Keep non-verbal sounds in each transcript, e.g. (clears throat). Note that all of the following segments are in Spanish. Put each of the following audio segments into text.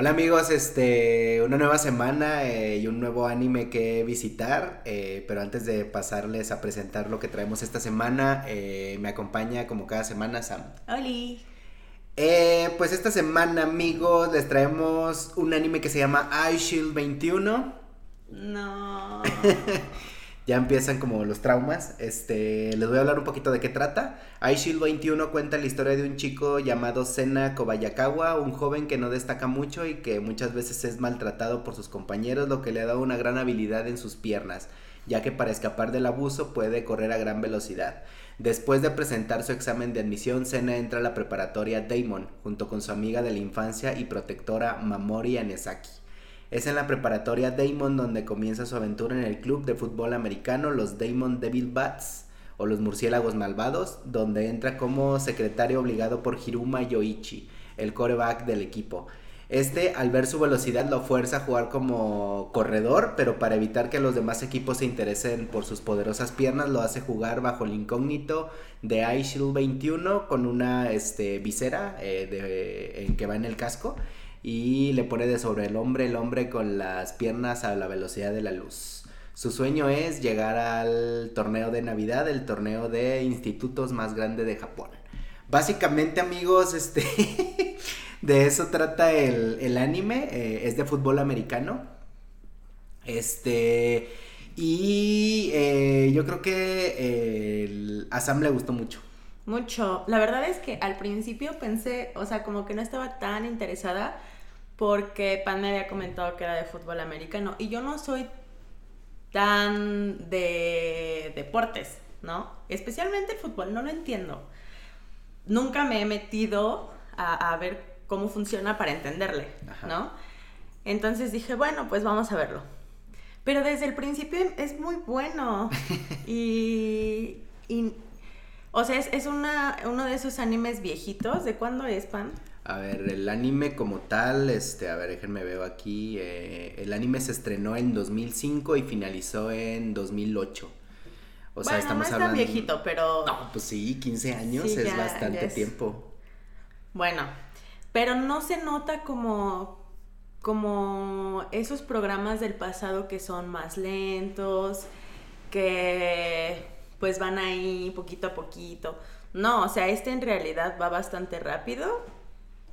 Hola amigos, este, una nueva semana eh, y un nuevo anime que visitar, eh, pero antes de pasarles a presentar lo que traemos esta semana, eh, me acompaña como cada semana Sam. Oli. pues esta semana amigos les traemos un anime que se llama iShield 21. No. (laughs) ya empiezan como los traumas. Este, les voy a hablar un poquito de qué trata. iShield 21 cuenta la historia de un chico llamado Sena Kobayakawa, un joven que no destaca mucho y que muchas veces es maltratado por sus compañeros, lo que le ha dado una gran habilidad en sus piernas, ya que para escapar del abuso puede correr a gran velocidad. Después de presentar su examen de admisión, Sena entra a la preparatoria Damon, junto con su amiga de la infancia y protectora Mamori Anesaki. Es en la preparatoria Damon donde comienza su aventura en el club de fútbol americano, los Damon Devil Bats o los murciélagos malvados, donde entra como secretario obligado por Hiruma Yoichi, el coreback del equipo. Este, al ver su velocidad, lo fuerza a jugar como corredor, pero para evitar que los demás equipos se interesen por sus poderosas piernas, lo hace jugar bajo el incógnito de iShield 21 con una este, visera eh, en que va en el casco y le pone de sobre el hombre el hombre con las piernas a la velocidad de la luz. Su sueño es llegar al torneo de Navidad, el torneo de institutos más grande de Japón. Básicamente, amigos, este (laughs) de eso trata el, anime. Eh, es de fútbol americano. Este. Y eh, yo creo que a Sam le gustó mucho. Mucho. La verdad es que al principio pensé, o sea, como que no estaba tan interesada porque Pan me había comentado que era de fútbol americano y yo no soy tan de deportes, ¿no? Especialmente el fútbol, no lo entiendo. Nunca me he metido a, ver cómo funciona para entenderle, ¿no? Entonces dije, bueno, pues vamos a verlo. Pero desde el principio es muy bueno. (laughs) y, o sea, es, una, uno de esos animes viejitos. ¿De cuándo es, Pan? A ver, el anime como tal, este, a ver, déjenme veo aquí. Eh, el anime se estrenó en 2005 y finalizó en 2008. O sea, estamos no es hablando. viejito, pero. No, pues sí, 15 años es bastante tiempo. Bueno, pero no se nota como. como esos programas del pasado que son más lentos, que pues van ahí poquito a poquito. No, o sea, este en realidad va bastante rápido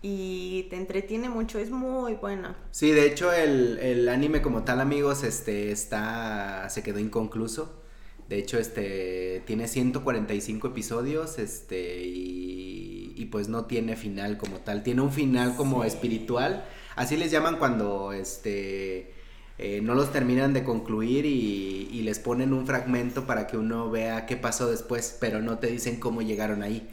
y te entretiene mucho, es muy bueno. Sí, de hecho el, anime como tal, amigos, este está se quedó inconcluso. De hecho, este tiene 145 episodios, este y, y pues no tiene final como tal, tiene un final como espiritual. Así les llaman cuando este eh, no los terminan de concluir y, y les ponen un fragmento para que uno vea qué pasó después, pero no te dicen cómo llegaron ahí.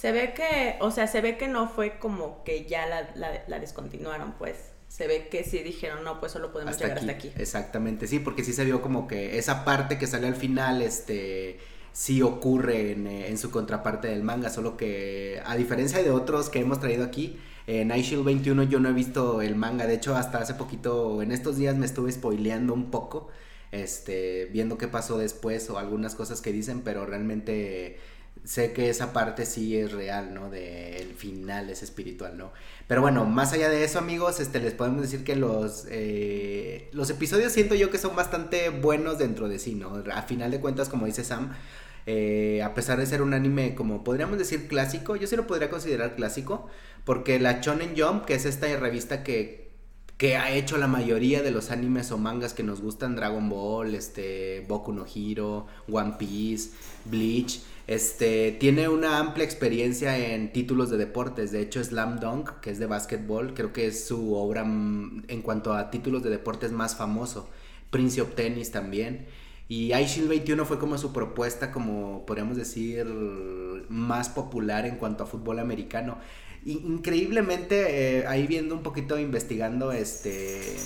Se ve que, o sea, se ve que no fue como que ya la, la, descontinuaron, pues. Se ve que sí dijeron, no, pues solo podemos llegar hasta aquí. Exactamente, sí, porque sí se vio como que esa parte que sale al final, este, sí ocurre en, en su contraparte del manga, solo que a diferencia de otros que hemos traído aquí, en iShield 21 yo no he visto el manga, de hecho hasta hace poquito, en estos días me estuve spoileando un poco, este, viendo qué pasó después o algunas cosas que dicen, pero realmente sé que esa parte sí es real, ¿no? Del final es espiritual, ¿no? Pero bueno, más allá de eso, amigos, este, les podemos decir que los, eh, los episodios siento yo que son bastante buenos dentro de sí, ¿no? A final de cuentas, como dice Sam, eh, a pesar de ser un anime como podríamos decir clásico, yo sí lo podría considerar clásico, porque la Shonen Jump, que es esta revista que, que ha hecho la mayoría de los animes o mangas que nos gustan, Dragon Ball, este, Boku no Hero, One Piece, Bleach, este, tiene una amplia experiencia en títulos de deportes. De hecho, Slam Dunk, que es de básquetbol, creo que es su obra mm, en cuanto a títulos de deportes más famoso. Prince of Tennis también. Y iShield 21 fue como su propuesta, como podríamos decir, más popular en cuanto a fútbol americano. increíblemente, eh, ahí viendo un poquito, investigando, este,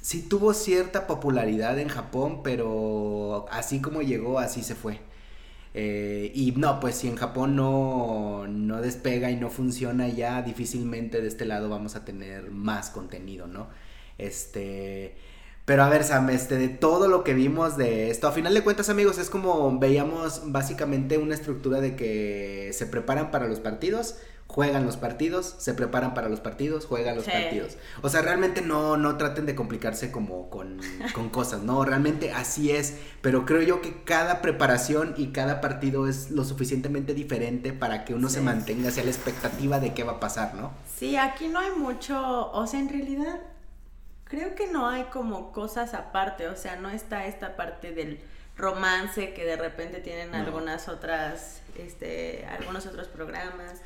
sí tuvo cierta popularidad en Japón, pero así como llegó, así se fue. Eh, y no, pues si en Japón no, no despega y no funciona ya, difícilmente de este lado vamos a tener más contenido, ¿no? Este... Pero a ver, Sam, este, de todo lo que vimos de esto, a final de cuentas, amigos, es como veíamos básicamente una estructura de que se preparan para los partidos, juegan los partidos, se preparan para los partidos, juegan los partidos. O sea, realmente no, no traten de complicarse como (laughs) con, cosas, ¿no? Realmente así es, pero creo yo que cada preparación y cada partido es lo suficientemente diferente para que uno se mantenga hacia la expectativa de qué va a pasar, ¿no? Sí, aquí no hay mucho, o sea, en realidad creo que no hay como cosas aparte, o sea, no está esta parte del romance que de repente tienen algunas otras, este, algunos otros programas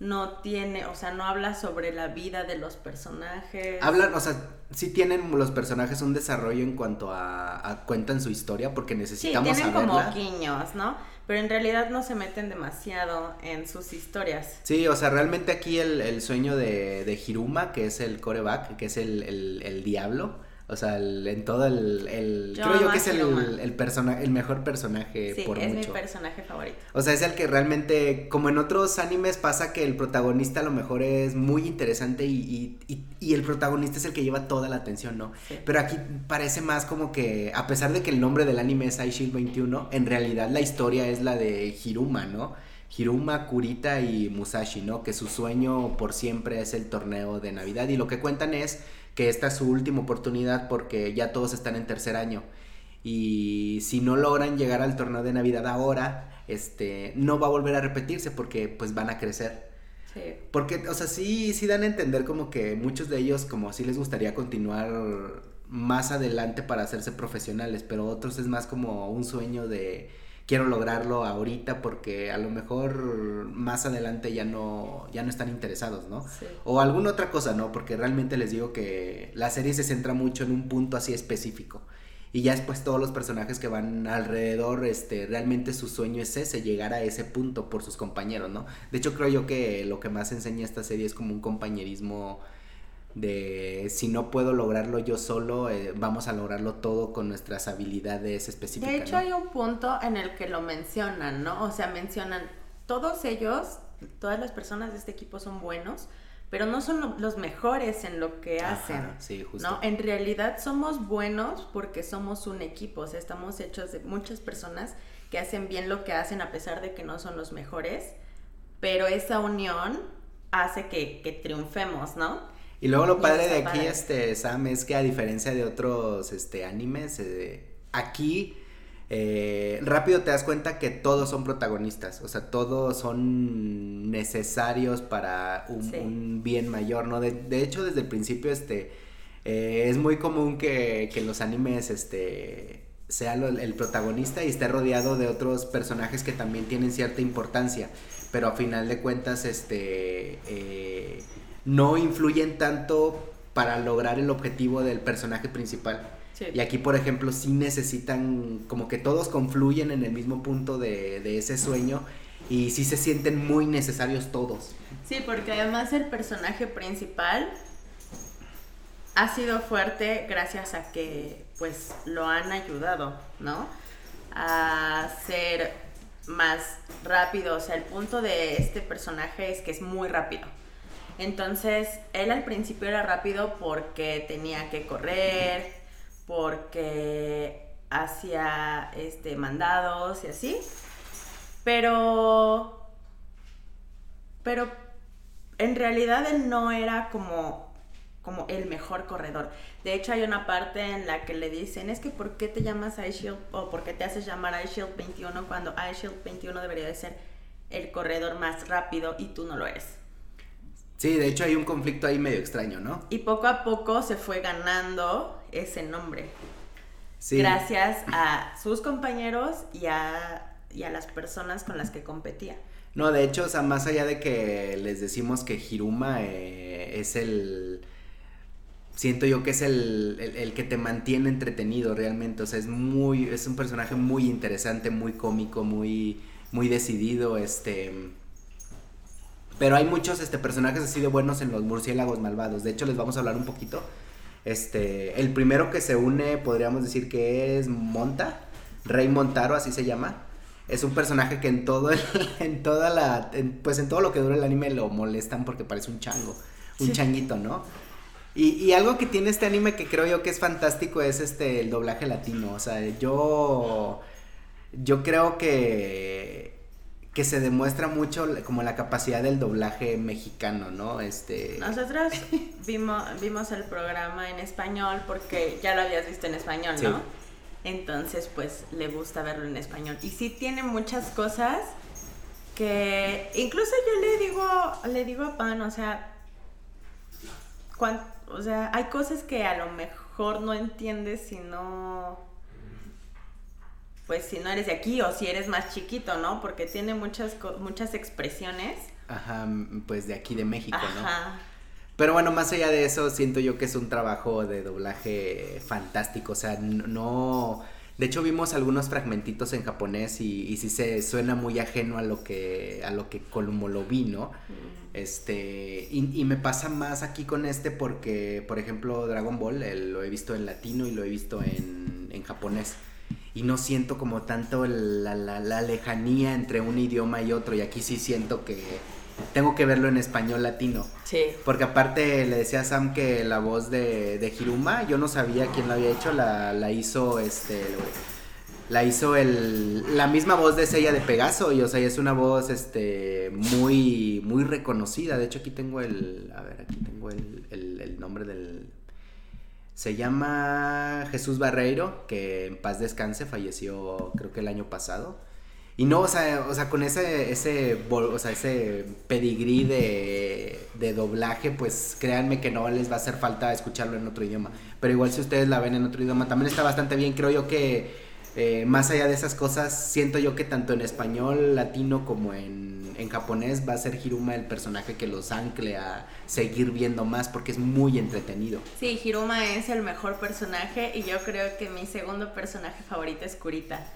no tiene, o sea, no habla sobre la vida de los personajes. Hablan, o sea, sí tienen los personajes un desarrollo en cuanto a, a cuentan su historia porque necesitamos sí, tienen como guiños, ¿no? Pero en realidad no se meten demasiado en sus historias. Sí, o sea, realmente aquí el, sueño de, de Hiruma, que es el coreback, que es el, el, el diablo, o sea, en todo el... el creo yo que es el, el, el mejor personaje sí, es mi personaje favorito. O sea, es el que realmente, como en otros animes pasa que el protagonista a lo mejor es muy interesante y, y, y, el protagonista es el que lleva toda la atención, ¿no? Pero aquí parece más como que, a pesar de que el nombre del anime es Shield 21, en realidad la historia es la de Hiruma, ¿no? Hiruma, Kurita y Musashi, ¿no? Que su sueño por siempre es el torneo de Navidad y lo que cuentan es que esta es su última oportunidad porque ya todos están en tercer año. Y si no logran llegar al torneo de Navidad ahora, este, no va a volver a repetirse porque pues van a crecer. Sí. Porque, o sea, sí, sí dan a entender como que muchos de ellos como sí les gustaría continuar más adelante para hacerse profesionales, pero otros es más como un sueño de quiero lograrlo ahorita porque a lo mejor más adelante ya no, ya no están interesados, ¿no? O alguna otra cosa, ¿no? Porque realmente les digo que la serie se centra mucho en un punto así específico. Y ya después todos los personajes que van alrededor, este, realmente su sueño es ese, llegar a ese punto por sus compañeros, ¿no? De hecho creo yo que lo que más enseña esta serie es como un compañerismo de si no puedo lograrlo yo solo, eh, vamos a lograrlo todo con nuestras habilidades específicas. De hecho, hay un punto en el que lo mencionan, ¿no? O sea, mencionan, todos ellos, todas las personas de este equipo son buenos, pero no son los mejores en lo que hacen. sí, justo. ¿no? En realidad somos buenos porque somos un equipo, o sea, estamos hechos de muchas personas que hacen bien lo que hacen a pesar de que no son los mejores, pero esa unión hace que, que triunfemos, ¿no? Y luego lo padre de aquí, este, Sam, es que a diferencia de otros este, animes, eh, aquí eh, rápido te das cuenta que todos son protagonistas, o sea, todos son necesarios para un, bien mayor, ¿no? De, hecho, desde el principio, este, eh, es muy común que, que los animes, este, sea el protagonista y esté rodeado de otros personajes que también tienen cierta importancia, pero a final de cuentas, este no influyen tanto para lograr el objetivo del personaje principal. Y aquí, por ejemplo, sí necesitan, como que todos confluyen en el mismo punto de, ese sueño y sí se sienten muy necesarios todos. Sí, porque además el personaje principal ha sido fuerte gracias a que pues lo han ayudado, ¿no? A ser más rápido, o sea, el punto de este personaje es que es muy rápido. Entonces, él al principio era rápido porque tenía que correr, porque hacía este mandados y así. Pero pero en realidad él no era como como el mejor corredor. De hecho, hay una parte en la que le dicen, es que ¿por qué te llamas iShield o por qué te haces llamar iShield 21 cuando iShield 21 debería de ser el corredor más rápido y tú no lo eres? Sí, de hecho hay un conflicto ahí medio extraño, ¿no? Y poco a poco se fue ganando ese nombre. Sí. Gracias a sus compañeros y a, y a las personas con las que competía. No, de hecho, o sea, más allá de que les decimos que Hiruma eh, es el... Siento yo que es el, el, el, que te mantiene entretenido realmente. O sea, es muy... Es un personaje muy interesante, muy cómico, muy... Muy decidido, este pero hay muchos este, personajes así de buenos en los murciélagos malvados. De hecho, les vamos a hablar un poquito. Este, el primero que se une, podríamos decir que es Monta, Rey Montaro, así se llama. Es un personaje que en todo (laughs) en toda la, pues en todo lo que dura el anime lo molestan porque parece un chango, un changuito, ¿no? Y, y, algo que tiene este anime que creo yo que es fantástico es este el doblaje latino. O sea, yo yo creo que que se demuestra mucho como la capacidad del doblaje mexicano, ¿no? Este Nosotros (laughs) vimos vimos el programa en español porque ya lo habías visto en español, ¿no? Entonces, pues le gusta verlo en español y sí tiene muchas cosas que incluso yo le digo le digo a Pan, o sea, o sea, hay cosas que a lo mejor no entiendes si no pues si no eres de aquí o si eres más chiquito, ¿no? Porque tiene muchas, muchas expresiones. Ajá, pues de aquí de México, Ajá. ¿no? Pero bueno, más allá de eso, siento yo que es un trabajo de doblaje fantástico, o sea, no... De hecho vimos algunos fragmentitos en japonés y, y sí se suena muy ajeno a lo que, a lo que como lo vi, ¿no? Este, y, me pasa más aquí con este porque, por ejemplo, Dragon Ball lo he visto en latino y lo he visto en, en japonés y no siento como tanto la, la, lejanía entre un idioma y otro y aquí sí siento que tengo que verlo en español latino. Sí. Porque aparte le decía a Sam que la voz de, de Hiruma, yo no sabía quién la había hecho, la, la hizo este la hizo el la misma voz de Sella de Pegaso y o sea, es una voz este muy muy reconocida. De hecho, aquí tengo el a ver, aquí tengo el, el nombre del se llama Jesús Barreiro, que en paz descanse, falleció creo que el año pasado. Y no, o sea, o sea con ese, ese, o sea, ese pedigrí de, de doblaje, pues créanme que no les va a hacer falta escucharlo en otro idioma. Pero igual si ustedes la ven en otro idioma, también está bastante bien. Creo yo que eh, más allá de esas cosas, siento yo que tanto en español latino como en en japonés va a ser Hiruma el personaje que los ancle a seguir viendo más porque es muy entretenido. Sí, Hiruma es el mejor personaje y yo creo que mi segundo personaje favorito es Kurita.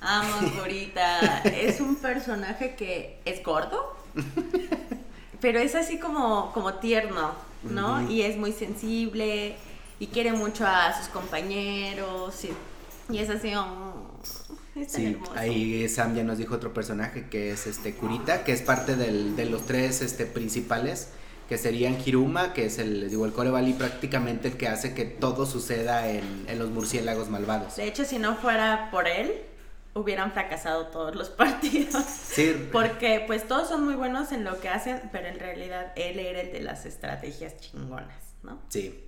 Amo (laughs) Kurita. es un personaje que es gordo, (laughs) pero es así como, como tierno, ¿no? Y es muy sensible y quiere mucho a sus compañeros y, es así, oh, sí, ahí Sam ya nos dijo otro personaje que es este Kurita, que es parte del, de los tres este, principales, que serían Hiruma, que es el, digo, el Core prácticamente el que hace que todo suceda en, en los murciélagos malvados. De hecho, si no fuera por él, hubieran fracasado todos los (laughs) partidos. Sí. Porque pues todos son muy buenos en lo que hacen, pero en realidad él era el de las estrategias chingonas, ¿no? Sí.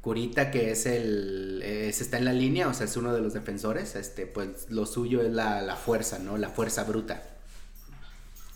Kurita, que es el. está en la línea, o sea, es uno de los defensores. Este, pues lo suyo es la, fuerza, ¿no? La fuerza bruta.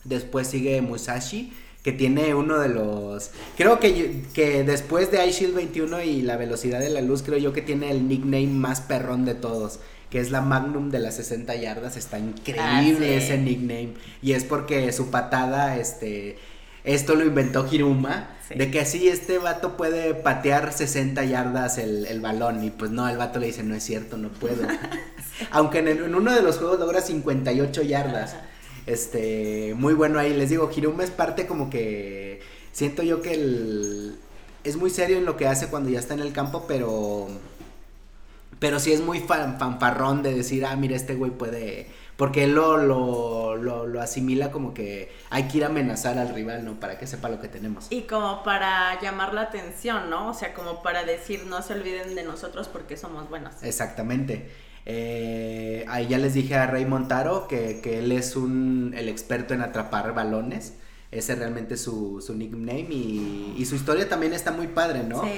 Después sigue Musashi, que tiene uno de los. Creo que, que después de iShield 21 y la velocidad de la luz, creo yo que tiene el nickname más perrón de todos. Que es la Magnum de las 60 yardas. Está increíble ah, ese nickname. Y es porque su patada, este esto lo inventó Hiruma, de que así este vato puede patear 60 yardas el, balón y pues no, el vato le dice, no es cierto, no puedo. (laughs) Aunque en, uno de los juegos logra 58 yardas. Este, muy bueno ahí, les digo, Hiruma es parte como que siento yo que el, es muy serio en lo que hace cuando ya está en el campo, pero pero sí es muy fanfarrón de decir, ah, mira, este güey puede porque él lo, lo, lo, asimila como que hay que ir a amenazar al rival, ¿no? Para que sepa lo que tenemos. Y como para llamar la atención, ¿no? O sea, como para decir, no se olviden de nosotros porque somos buenos. Exactamente. Eh, ahí ya les dije a Rey Montaro que, que él es un, el experto en atrapar balones. Ese realmente es su, su nickname y, y, su historia también está muy padre, ¿no? Sí.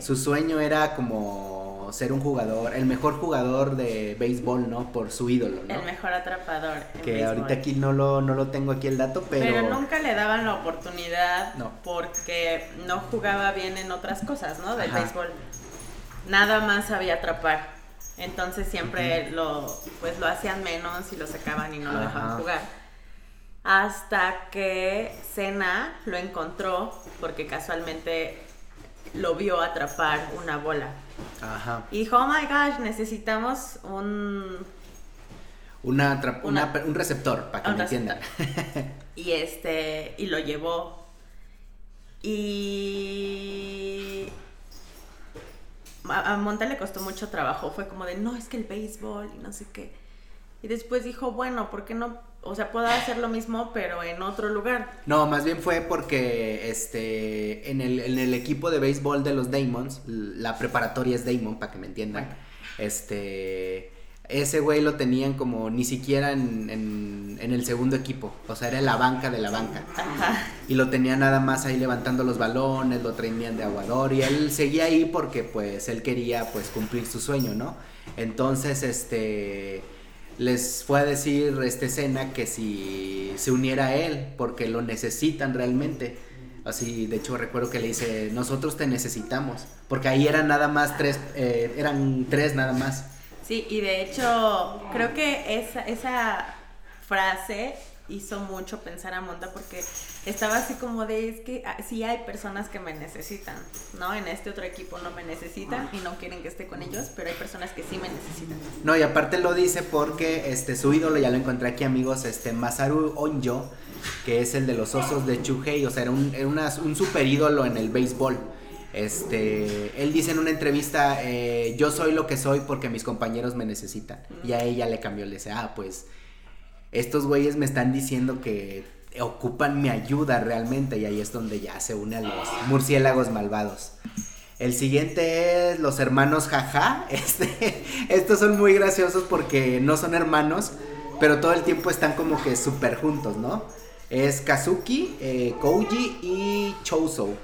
Su sueño era como ser un jugador, el mejor jugador de béisbol, ¿no? Por su ídolo, ¿no? El mejor atrapador. que ahorita aquí no lo, no lo tengo aquí el dato, pero... Pero nunca le daban la oportunidad no. porque no jugaba bien en otras cosas, ¿no? Del béisbol. Nada más sabía atrapar. Entonces siempre lo, pues lo hacían menos y lo sacaban y no lo dejaban jugar. Hasta que Cena lo encontró porque casualmente lo vio atrapar una bola. Ajá. Y dijo, oh my gosh, necesitamos un... Una, un receptor, para que me entiendan. (laughs) y este, y lo llevó. Y... A, a Monta le costó mucho trabajo, fue como de, no, es que el béisbol y no sé qué. Y después dijo, bueno, ¿por qué no o sea, pueda hacer lo mismo, pero en otro lugar. No, más bien fue porque este en el, en el equipo de béisbol de los Damons, la preparatoria es Damon, para que me entiendan. Este ese güey lo tenían como ni siquiera en, en, el segundo equipo, o sea, era la banca de la banca. Y lo tenía nada más ahí levantando los balones, lo traían de aguador y él seguía ahí porque pues él quería pues cumplir su sueño, ¿no? Entonces, este les fue a decir este escena que si se uniera a él porque lo necesitan realmente. Así, de hecho recuerdo que le dice, nosotros te necesitamos, porque ahí eran nada más tres, eh, eran tres nada más. Sí, y de hecho creo que esa, esa frase hizo mucho pensar a Monta porque estaba así como de, es que ah, sí hay personas que me necesitan, ¿no? En este otro equipo no me necesitan y no quieren que esté con ellos, pero hay personas que sí me necesitan. No, y aparte lo dice porque este, su ídolo, ya lo encontré aquí amigos, este, Masaru Onjo, que es el de los osos de Chuhei, o sea, era un, era un super ídolo en el béisbol. Este, él dice en una entrevista, eh, yo soy lo que soy porque mis compañeros me necesitan. Y a ella le cambió, le dice, ah, pues estos güeyes me están diciendo que ocupan mi ayuda realmente. Y ahí es donde ya se une a los murciélagos malvados. El siguiente es los hermanos Jaja. (laughs) Este, estos son muy graciosos porque no son hermanos, pero todo el tiempo están como que súper juntos, ¿no? Es Kazuki, eh, Kouji y Chousou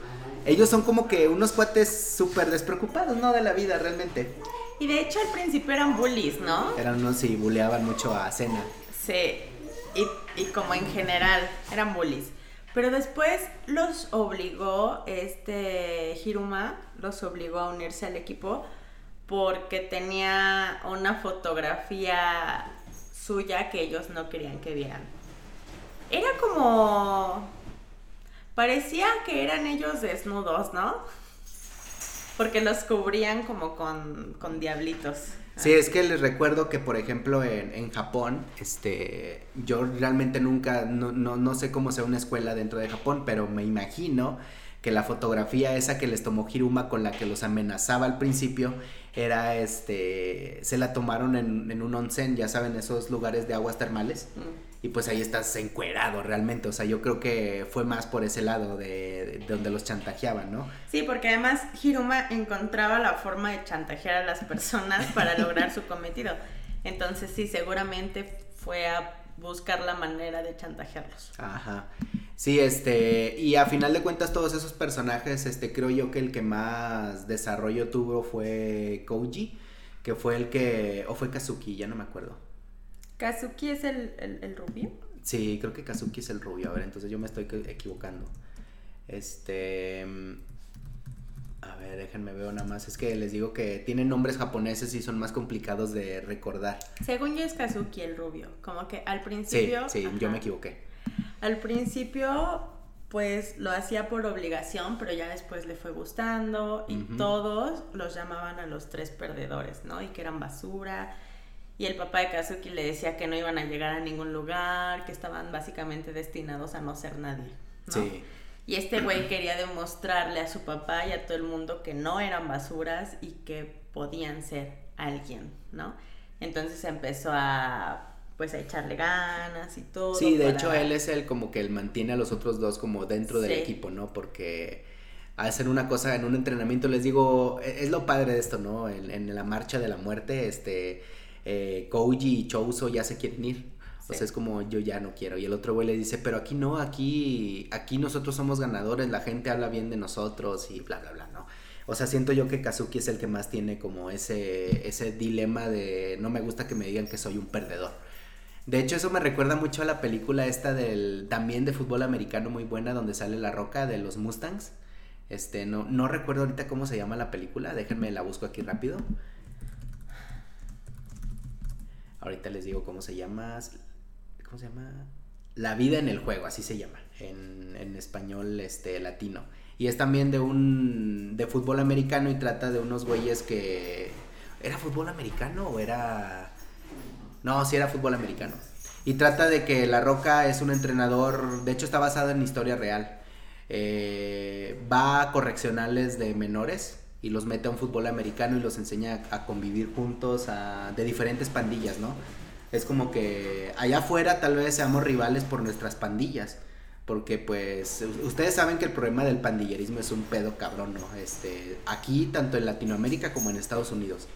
ellos son como que unos cuates súper despreocupados, ¿no? De la vida, realmente. Y de hecho al principio eran bullies, ¿no? Eran unos, sí, bulleaban mucho a Cena. Sí, y, como en general, eran bullies. Pero después los obligó, este Hiruma, los obligó a unirse al equipo porque tenía una fotografía suya que ellos no querían que vieran. Era como Parecía que eran ellos desnudos, ¿no? Porque los cubrían como con, con diablitos. Sí, es que les recuerdo que, por ejemplo, en, en Japón, este, yo realmente nunca, no, no, no, sé cómo sea una escuela dentro de Japón, pero me imagino que la fotografía esa que les tomó Hiruma con la que los amenazaba al principio, era este, se la tomaron en, en un onsen, ya saben, esos lugares de aguas termales. Y pues ahí estás encuerado realmente. O sea, yo creo que fue más por ese lado de, donde los chantajeaban, ¿no? Sí, porque además Hiruma encontraba la forma de chantajear a las personas (laughs) para lograr su cometido. Entonces sí, seguramente fue a buscar la manera de chantajearlos. Ajá. Sí, este, y a final de cuentas todos esos personajes, este, creo yo que el que más desarrollo tuvo fue Koji, que fue el que, o fue Kazuki, ya no me acuerdo. ¿Kazuki es el, el, rubio? Sí, creo que Kazuki es el rubio. A ver, entonces yo me estoy equivocando. Este. A ver, déjenme ver nada más. Es que les digo que tienen nombres japoneses y son más complicados de recordar. Según yo es Kazuki el rubio. Como que al principio. Sí, sí, yo me equivoqué. Al principio, pues lo hacía por obligación, pero ya después le fue gustando y todos los llamaban a los tres perdedores, ¿no? Y que eran basura y el papá de Kazuki le decía que no iban a llegar a ningún lugar, que estaban básicamente destinados a no ser nadie. Sí. Y este güey quería demostrarle a su papá y a todo el mundo que no eran basuras y que podían ser alguien, ¿no? Entonces empezó a pues a echarle ganas y todo. Sí, de hecho él es el como que él mantiene a los otros dos como dentro del equipo, ¿no? Porque hacer una cosa en un entrenamiento, les digo, e-, es lo padre de esto, ¿no? En, en la marcha de la muerte, este, eh, Koji y Chouso ya se quieren ir. O sea, es como yo ya no quiero. Y el otro güey le dice, pero aquí no, aquí, aquí nosotros somos ganadores, la gente habla bien de nosotros y bla, bla, bla, ¿no? O sea, siento yo que Kazuki es el que más tiene como ese, ese dilema de no me gusta que me digan que soy un perdedor. De hecho, eso me recuerda mucho a la película esta del también de fútbol americano muy buena donde sale la roca de los Mustangs. Este, no, no recuerdo ahorita cómo se llama la película, déjenme la busco aquí rápido. Ahorita les digo cómo se llama. ¿Cómo se llama? La vida en el juego, así se llama. En, en español este, latino. Y es también de un. de fútbol americano y trata de unos güeyes que. ¿Era fútbol americano o era.? No, sí era fútbol americano. Y trata de que La Roca es un entrenador. De hecho, está basado en historia real. Eh, va a correccionales de menores y los mete a un fútbol americano y los enseña a convivir juntos a, de diferentes pandillas, ¿no? Es como que allá afuera tal vez seamos rivales por nuestras pandillas, porque pues ustedes saben que el problema del pandillerismo es un pedo cabrón, ¿no? Este, aquí tanto en Latinoamérica como en Estados Unidos.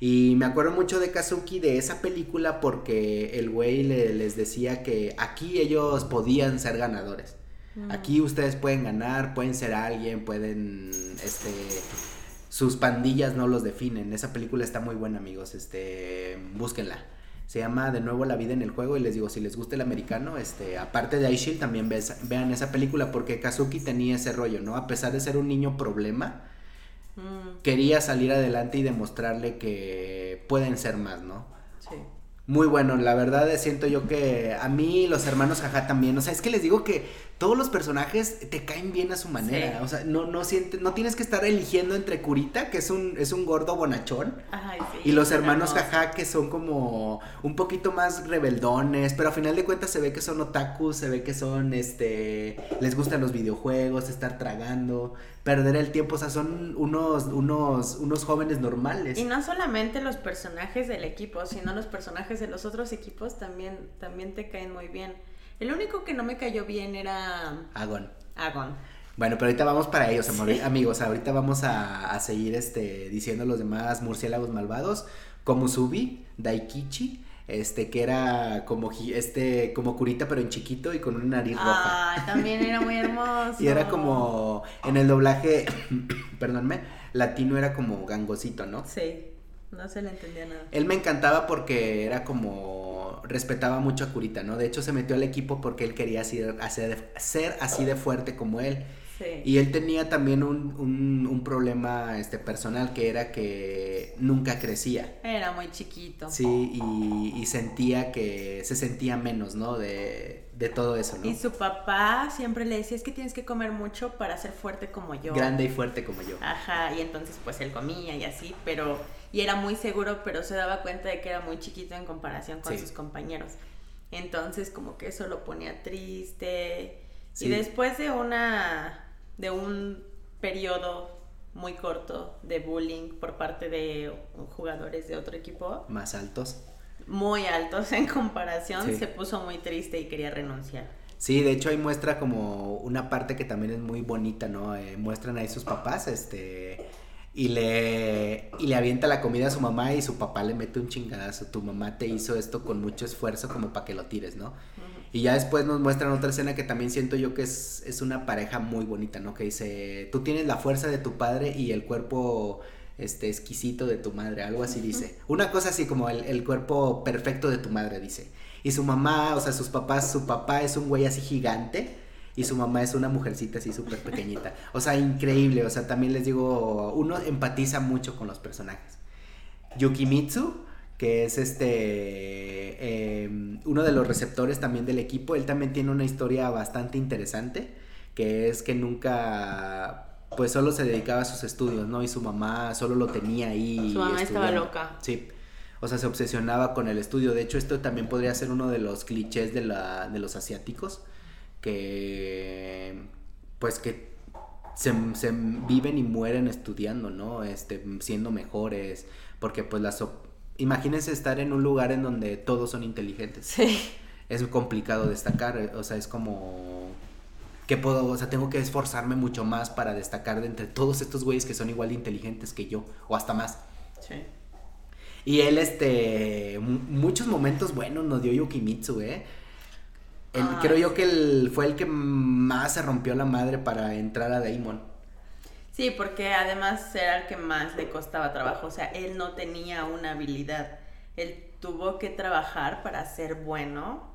Y me acuerdo mucho de Kazuki de esa película porque el güey les decía que aquí ellos podían ser ganadores. Mm. Aquí ustedes pueden ganar, pueden ser alguien, pueden, este, sus pandillas no los definen. Esa película está muy buena, amigos, este, búsquenla. Se llama de nuevo La vida en el juego y les digo, si les gusta el americano, este, aparte de Aishil, también vean esa película porque Kazuki tenía ese rollo, ¿no? A pesar de ser un niño problema, mm. quería salir adelante y demostrarle que pueden ser más, ¿no? Sí. Muy bueno, la verdad siento yo que a mí los hermanos jaja también, o sea, es que les digo que todos los personajes te caen bien a su manera. O sea, no, no, siente, no tienes que estar eligiendo entre Curita, que es un, es un gordo bonachón, y los hermanos jaja, que son como un poquito más rebeldones, pero a final de cuentas se ve que son otakus, se ve que son, este, les gustan los videojuegos, estar tragando, perder el tiempo, o sea, son unos, unos, unos jóvenes normales. Y no solamente los personajes del equipo, sino los personajes de los otros equipos también, también te caen muy bien. El único que no me cayó bien era... Agon. Agon. Bueno, pero ahorita vamos para ellos, amigos. Ahorita vamos a, seguir este, diciendo los demás murciélagos malvados. Como Subi, Daikichi, este, que era como este, como curita, pero en chiquito y con una nariz roja. Ah, también era muy hermoso. (laughs) y era como, en el doblaje, (coughs) perdónme, latino era como gangosito, ¿no? Sí. No se le entendía nada. Él me encantaba porque era como respetaba mucho a Curita, ¿no? De hecho se metió al equipo porque él quería ser, ser así de fuerte como él. Y él tenía también un, un, problema este, personal que era que nunca crecía. Era muy chiquito. Sí, y, sentía que se sentía menos, ¿no? De, de, todo eso, ¿no? Y su papá siempre le decía, es que tienes que comer mucho para ser fuerte como yo. Grande y fuerte como yo. Ajá, y entonces pues él comía y así, pero... Y era muy seguro, pero se daba cuenta de que era muy chiquito en comparación con sus compañeros. Entonces como que eso lo ponía triste. Y después de una de un periodo muy corto de bullying por parte de jugadores de otro equipo. Más altos. Muy altos en comparación, se puso muy triste y quería renunciar. Sí, de hecho ahí muestra como una parte que también es muy bonita, ¿no? Eh, muestran ahí sus papás, este, y le, y le avienta la comida a su mamá y su papá le mete un chingadazo. Tu mamá te hizo esto con mucho esfuerzo como para que lo tires, ¿no? Y ya después nos muestran otra escena que también siento yo que es, es una pareja muy bonita, ¿no? Que dice, tú tienes la fuerza de tu padre y el cuerpo este exquisito de tu madre, algo así dice. Una cosa así como el, el, cuerpo perfecto de tu madre, dice. Y su mamá, o sea, sus papás, su papá es un güey así gigante y su mamá es una mujercita así súper pequeñita. O sea, increíble, o sea, también les digo, uno empatiza mucho con los personajes. Yukimitsu, que es este em, uno de los receptores también del equipo. Él también tiene una historia bastante interesante, que es que nunca pues solo se dedicaba a sus estudios, ¿no? Y su mamá solo lo tenía ahí. Su mamá estaba loca. Sí. O sea, se obsesionaba con el estudio. De hecho, esto también podría ser uno de los clichés de, la, de los asiáticos, que pues que se, se, viven y mueren estudiando, ¿no? Este, siendo mejores, porque pues las imagínense estar en un lugar en donde todos son inteligentes. Sí. Es complicado destacar, o sea, es como que puedo, o sea, tengo que esforzarme mucho más para destacar de entre todos estos güeyes que son igual de inteligentes que yo, o hasta más. Sí. Y él, este, muchos momentos buenos nos dio Yukimitsu, ¿eh? creo yo que él fue el que más se rompió la madre para entrar a Daemon. Sí, porque además era el que más le costaba trabajo, o sea, él no tenía una habilidad, él tuvo que trabajar para ser bueno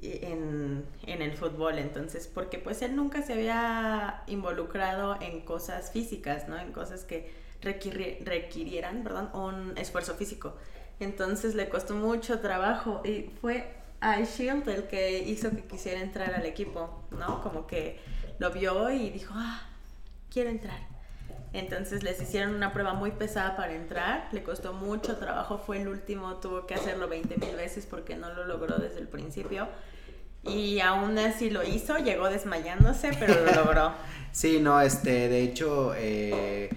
en, el fútbol, entonces, porque pues él nunca se había involucrado en cosas físicas, ¿no? En cosas que requirieran, perdón, un esfuerzo físico. Entonces le costó mucho trabajo y fue a Shield el que hizo que quisiera entrar al equipo, ¿no? Como que lo vio y dijo, ah, quiero entrar. Entonces les hicieron una prueba muy pesada para entrar, le costó mucho trabajo, fue el último, tuvo que hacerlo 20 mil veces porque no lo logró desde el principio. Y aún así lo hizo, llegó desmayándose, pero lo logró. (laughs) sí, no, este, de hecho, eh,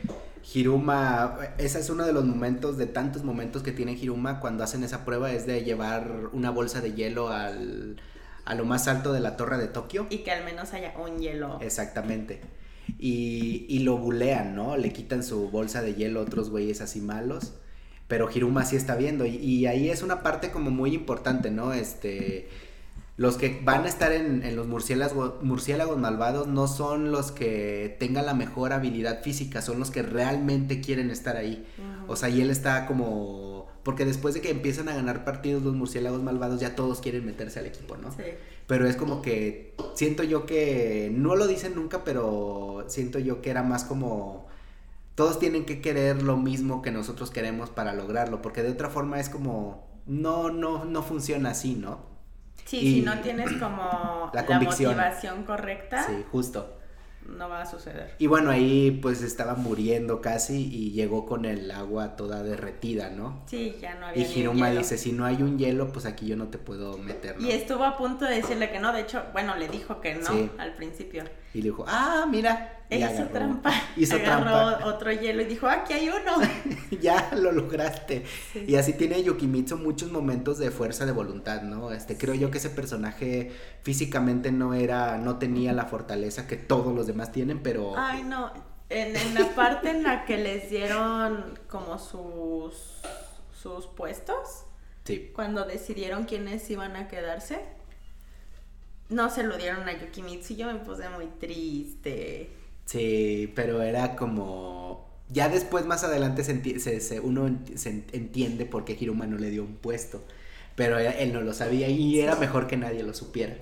Hiruma, ese es uno de los momentos, de tantos momentos que tiene Hiruma cuando hacen esa prueba, es de llevar una bolsa de hielo al, a lo más alto de la torre de Tokio. Y que al menos haya un hielo. Exactamente y, y lo bulean, ¿no? Le quitan su bolsa de hielo a otros güeyes así malos. pero Hiruma sí está viendo y, y ahí es una parte como muy importante, ¿no? Este los que van a estar en, los murciélagos, murciélagos malvados no son los que tengan la mejor habilidad física, son los que realmente quieren estar ahí. O sea, y él está como... Porque después de que empiezan a ganar partidos los murciélagos malvados, ya todos quieren meterse al equipo, ¿no? Sí. Pero es como que siento yo que, no lo dicen nunca, pero siento yo que era más como... Todos tienen que querer lo mismo que nosotros queremos para lograrlo, porque de otra forma es como... No, no, no funciona así, ¿no? Sí, si no tienes como (clears throat) la, motivación correcta. Sí, justo. No va a suceder. Y bueno, ahí pues estaba muriendo casi y llegó con el agua toda derretida, ¿no? Sí, ya no había. Y Hiruma dice, si no hay un hielo, pues aquí yo no te puedo meter. Y estuvo a punto de decirle que no, de hecho, bueno, le dijo que no al principio. Y le dijo, ah, mira. Ella hizo trampa. Hizo agarró otro hielo y dijo, aquí hay uno. (laughs) ya lo lograste. Y así tiene Yokimitsu muchos momentos de fuerza de voluntad, ¿no? Este, creo yo que ese personaje físicamente no era, no tenía la fortaleza que todos los demás tienen, pero. Ay, no. En, en la parte en la que les dieron como sus sus puestos. Sí. Cuando decidieron quiénes iban a quedarse no se lo dieron a Yukimitsu y yo me puse muy triste. Sí, pero era como... Ya después, más adelante, se, se, uno se entiende por qué Hiruma no le dio un puesto. Pero él no lo sabía y era mejor que nadie lo supiera.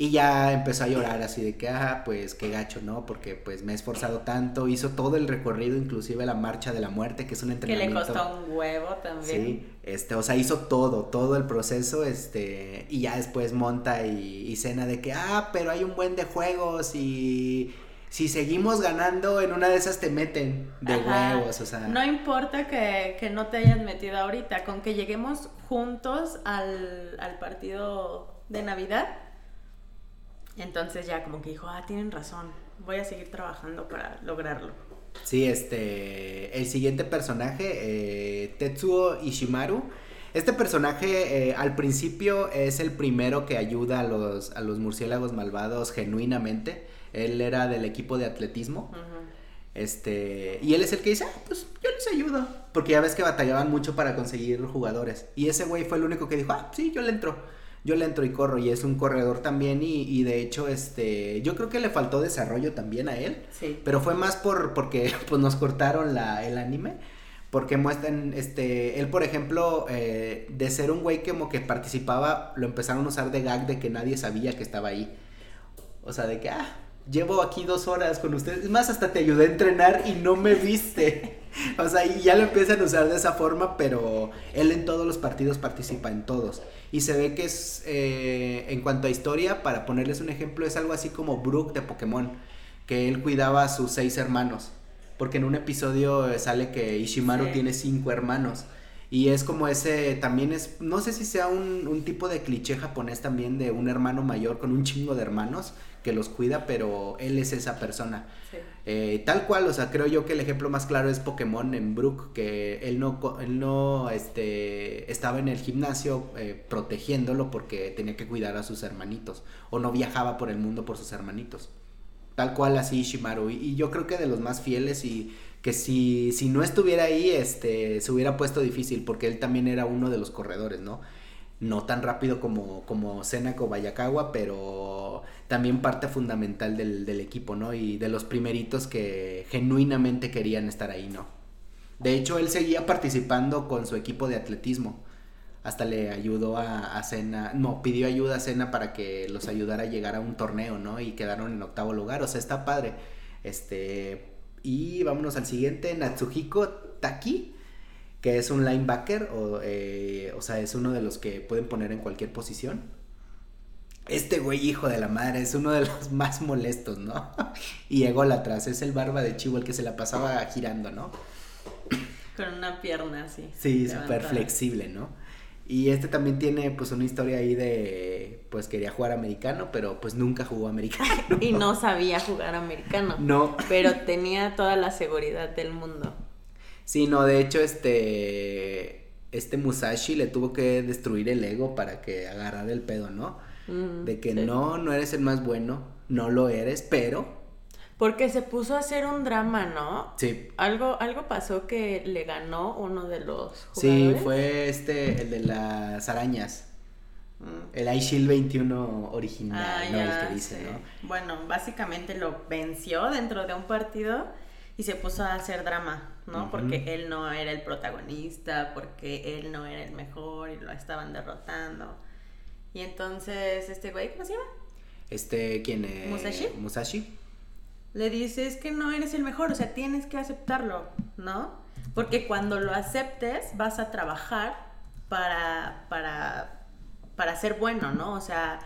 Y ya empezó a llorar así de que, ah, pues qué gacho, ¿no? Porque pues me he esforzado tanto, hizo todo el recorrido, inclusive la marcha de la muerte, que es un entrenamiento. Que le costó un huevo también. Sí, este, o sea, hizo todo, todo el proceso, este, y ya después monta y, cena de que, ah, pero hay un buen de juegos y si seguimos ganando, en una de esas te meten de huevos, o sea. No importa que, que, no te hayas metido ahorita, con que lleguemos juntos al, al partido de Navidad entonces ya como que dijo, ah, tienen razón, voy a seguir trabajando para lograrlo. Sí, este, el siguiente personaje, eh, Tetsuo Ishimaru. Este personaje eh, al principio es el primero que ayuda a los, a los murciélagos malvados genuinamente. Él era del equipo de atletismo. Este, y él es el que dice, ah, pues yo les ayudo. Porque ya ves que batallaban mucho para conseguir jugadores. Y ese güey fue el único que dijo, ah, sí, yo le entro yo le entro y corro y es un corredor también y, de hecho este yo creo que le faltó desarrollo también a él sí. pero fue más por porque (laughs) pues nos cortaron la, el anime porque muestran este él por ejemplo eh, de ser un güey como que participaba lo empezaron a usar de gag de que nadie sabía que estaba ahí o sea de que ah llevo aquí dos horas con ustedes es más hasta te ayudé a entrenar y no me viste o sea y ya lo empiezan a usar de esa forma pero él en todos los partidos participa en todos y se ve que es, eh, en cuanto a historia, para ponerles un ejemplo, es algo así como Brook de Pokémon, que él cuidaba a sus seis hermanos. Porque en un episodio sale que Ishimaru tiene cinco hermanos. Y es como ese, también es, no sé si sea un, un, tipo de cliché japonés también de un hermano mayor con un chingo de hermanos que los cuida, pero él es esa persona. Eh, tal cual, o sea, creo yo que el ejemplo más claro es Pokémon en Brook, que él no, él no este, estaba en el gimnasio eh, protegiéndolo porque tenía que cuidar a sus hermanitos, o no viajaba por el mundo por sus hermanitos. Tal cual así Shimaru, y, yo creo que de los más fieles y que si, si no estuviera ahí, este, se hubiera puesto difícil, porque él también era uno de los corredores, ¿no? No tan rápido como, como Senaco Bayakawa, pero también parte fundamental del, del, equipo, ¿no? Y de los primeritos que genuinamente querían estar ahí, ¿no? De hecho, él seguía participando con su equipo de atletismo. Hasta le ayudó a, a no, pidió ayuda a Sena para que los ayudara a llegar a un torneo, ¿no? Y quedaron en octavo lugar, o sea, está padre. Este, y vámonos al siguiente, Natsuhiko Taki, que es un linebacker, o, eh, o sea, es uno de los que pueden poner en cualquier posición este güey, hijo de la madre, es uno de los (laughs) más molestos, ¿no? (laughs) y atrás, es el barba de chivo, el que se la pasaba girando, ¿no? Con una pierna así. Sí, súper flexible, ¿no? Y este también tiene pues una historia ahí de, pues quería jugar americano, pero pues nunca jugó americano. (laughs) y no sabía jugar americano. No. Pero tenía toda la seguridad del mundo. Sí, no, de hecho este, este Musashi le tuvo que destruir el ego para que agarrara el pedo, ¿no? de que no, no eres el más bueno, no lo eres, pero... Porque se puso a hacer un drama, ¿no? Sí. Algo, algo pasó que le ganó uno de los jugadores. Sí, fue este, el de las arañas. Mm. El iShield 21 original, Ah, ¿no? ya, el que dice, sí. ¿no? Bueno, básicamente lo venció dentro de un partido y se puso a hacer drama, ¿no? Porque él no era el protagonista, porque él no era el mejor y lo estaban derrotando. Y entonces, este güey, ¿cómo se llama? Este, ¿quién es? ¿Musashi? Musashi. Le dice, es que no eres el mejor, o sea, tienes que aceptarlo, ¿no? Porque cuando lo aceptes vas a trabajar para, para, para ser bueno, ¿no? O sea,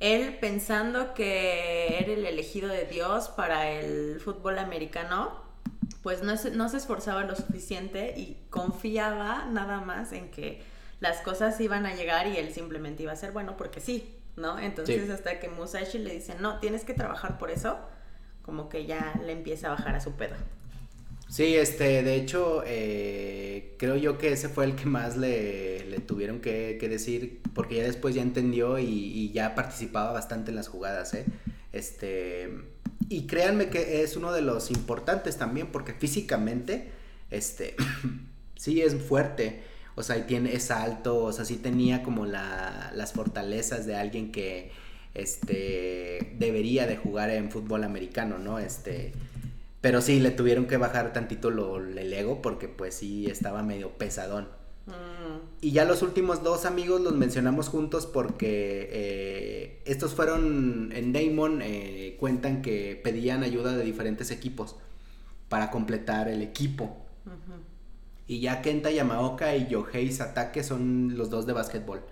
él pensando que era el elegido de Dios para el fútbol americano, pues no se, no se esforzaba lo suficiente y confiaba nada más en que las cosas iban a llegar y él simplemente iba a ser bueno porque sí, ¿no? Entonces Sí. hasta que Musashi le dice, no, tienes que trabajar por eso, como que ya le empieza a bajar a su pedo. Sí, este, de hecho, eh, creo yo que ese fue el que más le, le tuvieron que, que decir, porque ya después ya entendió y, y ya participaba bastante en las jugadas, ¿eh? Este, y créanme que es uno de los importantes también, porque físicamente, este, (clears throat) sí es fuerte, o sea, y tiene, es alto, o sea, sí tenía como la, las fortalezas de alguien que, este, debería de jugar en fútbol americano, ¿no? Este, pero sí, le tuvieron que bajar tantito lo, el ego porque pues sí estaba medio pesadón. Y ya los últimos dos amigos los mencionamos juntos porque eh, estos fueron en Damon, eh, cuentan que pedían ayuda de diferentes equipos para completar el equipo. Y ya Kenta Yamaoka y Yohei Satake son los dos de básquetbol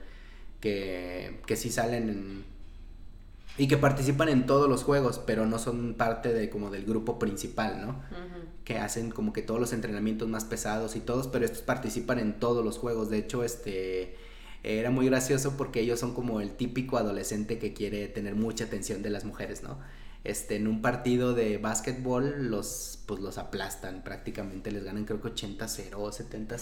que, que sí salen en- y que participan en todos los juegos, pero no son parte de como del grupo principal, ¿no? Que hacen como que todos los entrenamientos más pesados y todos, pero estos participan en todos los juegos. De hecho, este era muy gracioso porque ellos son como el típico adolescente que quiere tener mucha atención de las mujeres, ¿no? Este, en un partido de básquetbol los pues los aplastan, prácticamente les ganan creo que 80-0 o 70-0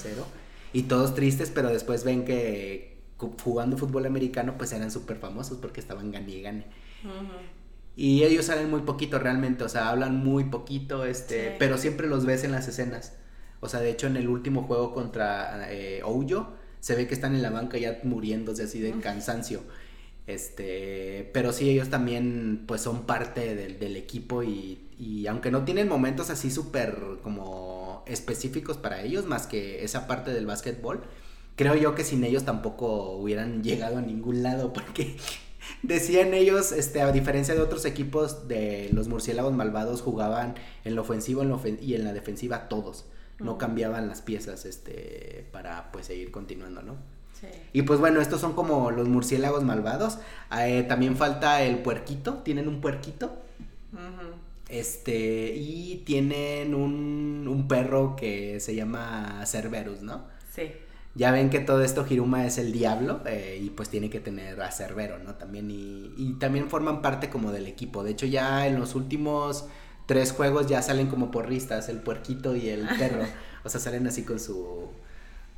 y todos tristes, pero después ven que jugando fútbol americano pues eran súper famosos porque estaban gane y gane. Y ellos salen muy poquito realmente, o sea, hablan muy poquito, este, Sí. pero siempre los ves en las escenas. O sea, de hecho en el último juego contra eh, Ouyo, se ve que están en la banca ya muriéndose así de cansancio. Este, pero sí, ellos también pues son parte del, del equipo y, y aunque no tienen momentos así súper como específicos para ellos, más que esa parte del básquetbol, creo yo que sin ellos tampoco hubieran llegado a ningún lado (laughs) porque decían ellos, este, a diferencia de otros equipos de los murciélagos malvados, jugaban en lo ofensivo en ofen- y en la defensiva todos. No Ujú. cambiaban las piezas este, para pues seguir continuando, ¿no? Sí. Y pues bueno, estos son como los murciélagos malvados. Eh, también falta el puerquito, tienen un puerquito. Este, y tienen un, un perro que se llama Cerberus, ¿no? Sí. Ya ven que todo esto Hiruma es el diablo eh, y pues tiene que tener a Cerbero, ¿no? También y, y también forman parte como del equipo. De hecho ya en los últimos tres juegos ya salen como porristas, el puerquito y el (laughs) perro. o sea, salen así con su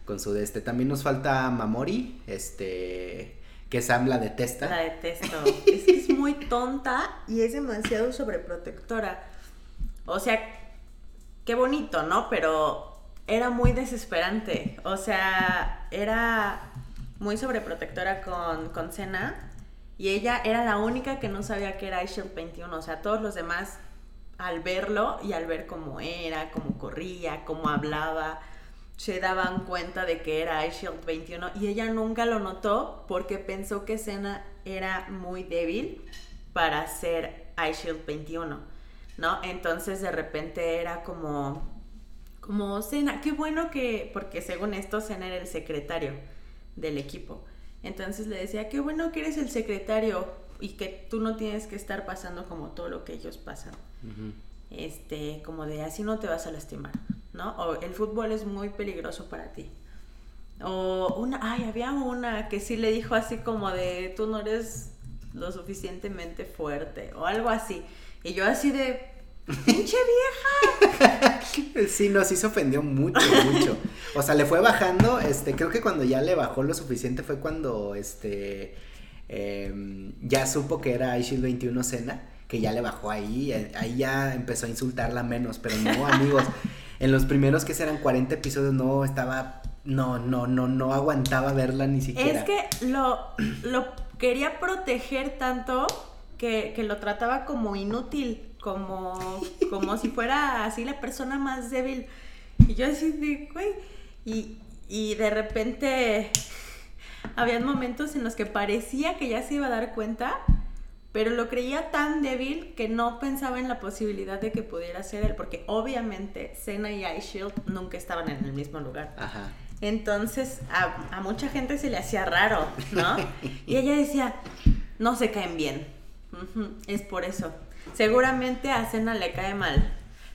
con su de este. También nos falta Mamori, este que Sam la detesta. La detesto. (laughs) es que es muy tonta y es demasiado sobreprotectora. O sea, qué bonito, ¿no? Pero era muy desesperante. O sea, era muy sobreprotectora con, con Senna. Y ella era la única que no sabía que era iShield 21. O sea, todos los demás, al verlo y al ver cómo era, cómo corría, cómo hablaba, se daban cuenta de que era iShield 21. Y ella nunca lo notó porque pensó que Senna era muy débil para ser iShield 21. ¿No? Entonces de repente era como como Cena, qué bueno que, porque según esto Cena era el secretario del equipo. Entonces le decía, qué bueno que eres el secretario y que tú no tienes que estar pasando como todo lo que ellos pasan. Este, como de así no te vas a lastimar, ¿no? O el fútbol es muy peligroso para ti. O una, ay, había una que sí le dijo así como de tú no eres lo suficientemente fuerte o algo así. Y yo así de pinche vieja. (laughs) Sí, no, sí se ofendió mucho, mucho. O sea, le fue bajando, este, creo que cuando ya le bajó lo suficiente fue cuando, este, em, ya supo que era iShield 21 Cena que ya le bajó ahí, eh, ahí ya empezó a insultarla menos, pero no, amigos, en los primeros que serán 40 episodios no estaba, no, no, no, no aguantaba verla ni siquiera. Es que lo, lo quería proteger tanto que, que lo trataba como inútil, como, como si fuera así la persona más débil. Y yo así de, güey, y, y de repente habían momentos en los que parecía que ya se iba a dar cuenta, pero lo creía tan débil que no pensaba en la posibilidad de que pudiera ser él, porque obviamente Senna y Shield nunca estaban en el mismo lugar. Ajá. Entonces a, a mucha gente se le hacía raro, ¿no? (laughs) Y ella decía, no se caen bien. Es por eso. Seguramente a Senna le cae mal.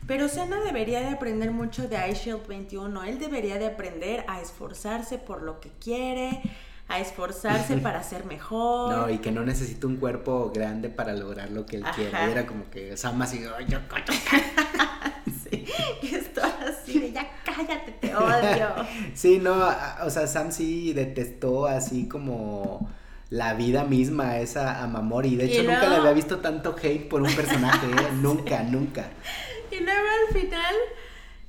Pero Senna debería de aprender mucho de iShield 21. Él debería de aprender a esforzarse por lo que quiere, a esforzarse (laughs) para ser mejor. No, y que no necesita un cuerpo grande para lograr lo que él Ajá. quiere. Y era como que Sam así, "Ay, yo coño". (laughs) sí, y estoy así de ya cállate, te odio. (laughs) Sí, no, o sea, Sam sí detestó así como la vida misma, esa a Mamori. De Y hecho, nunca le luego- había visto tanto hate por un personaje, ¿eh? (laughs) Nunca, nunca. Y luego al final,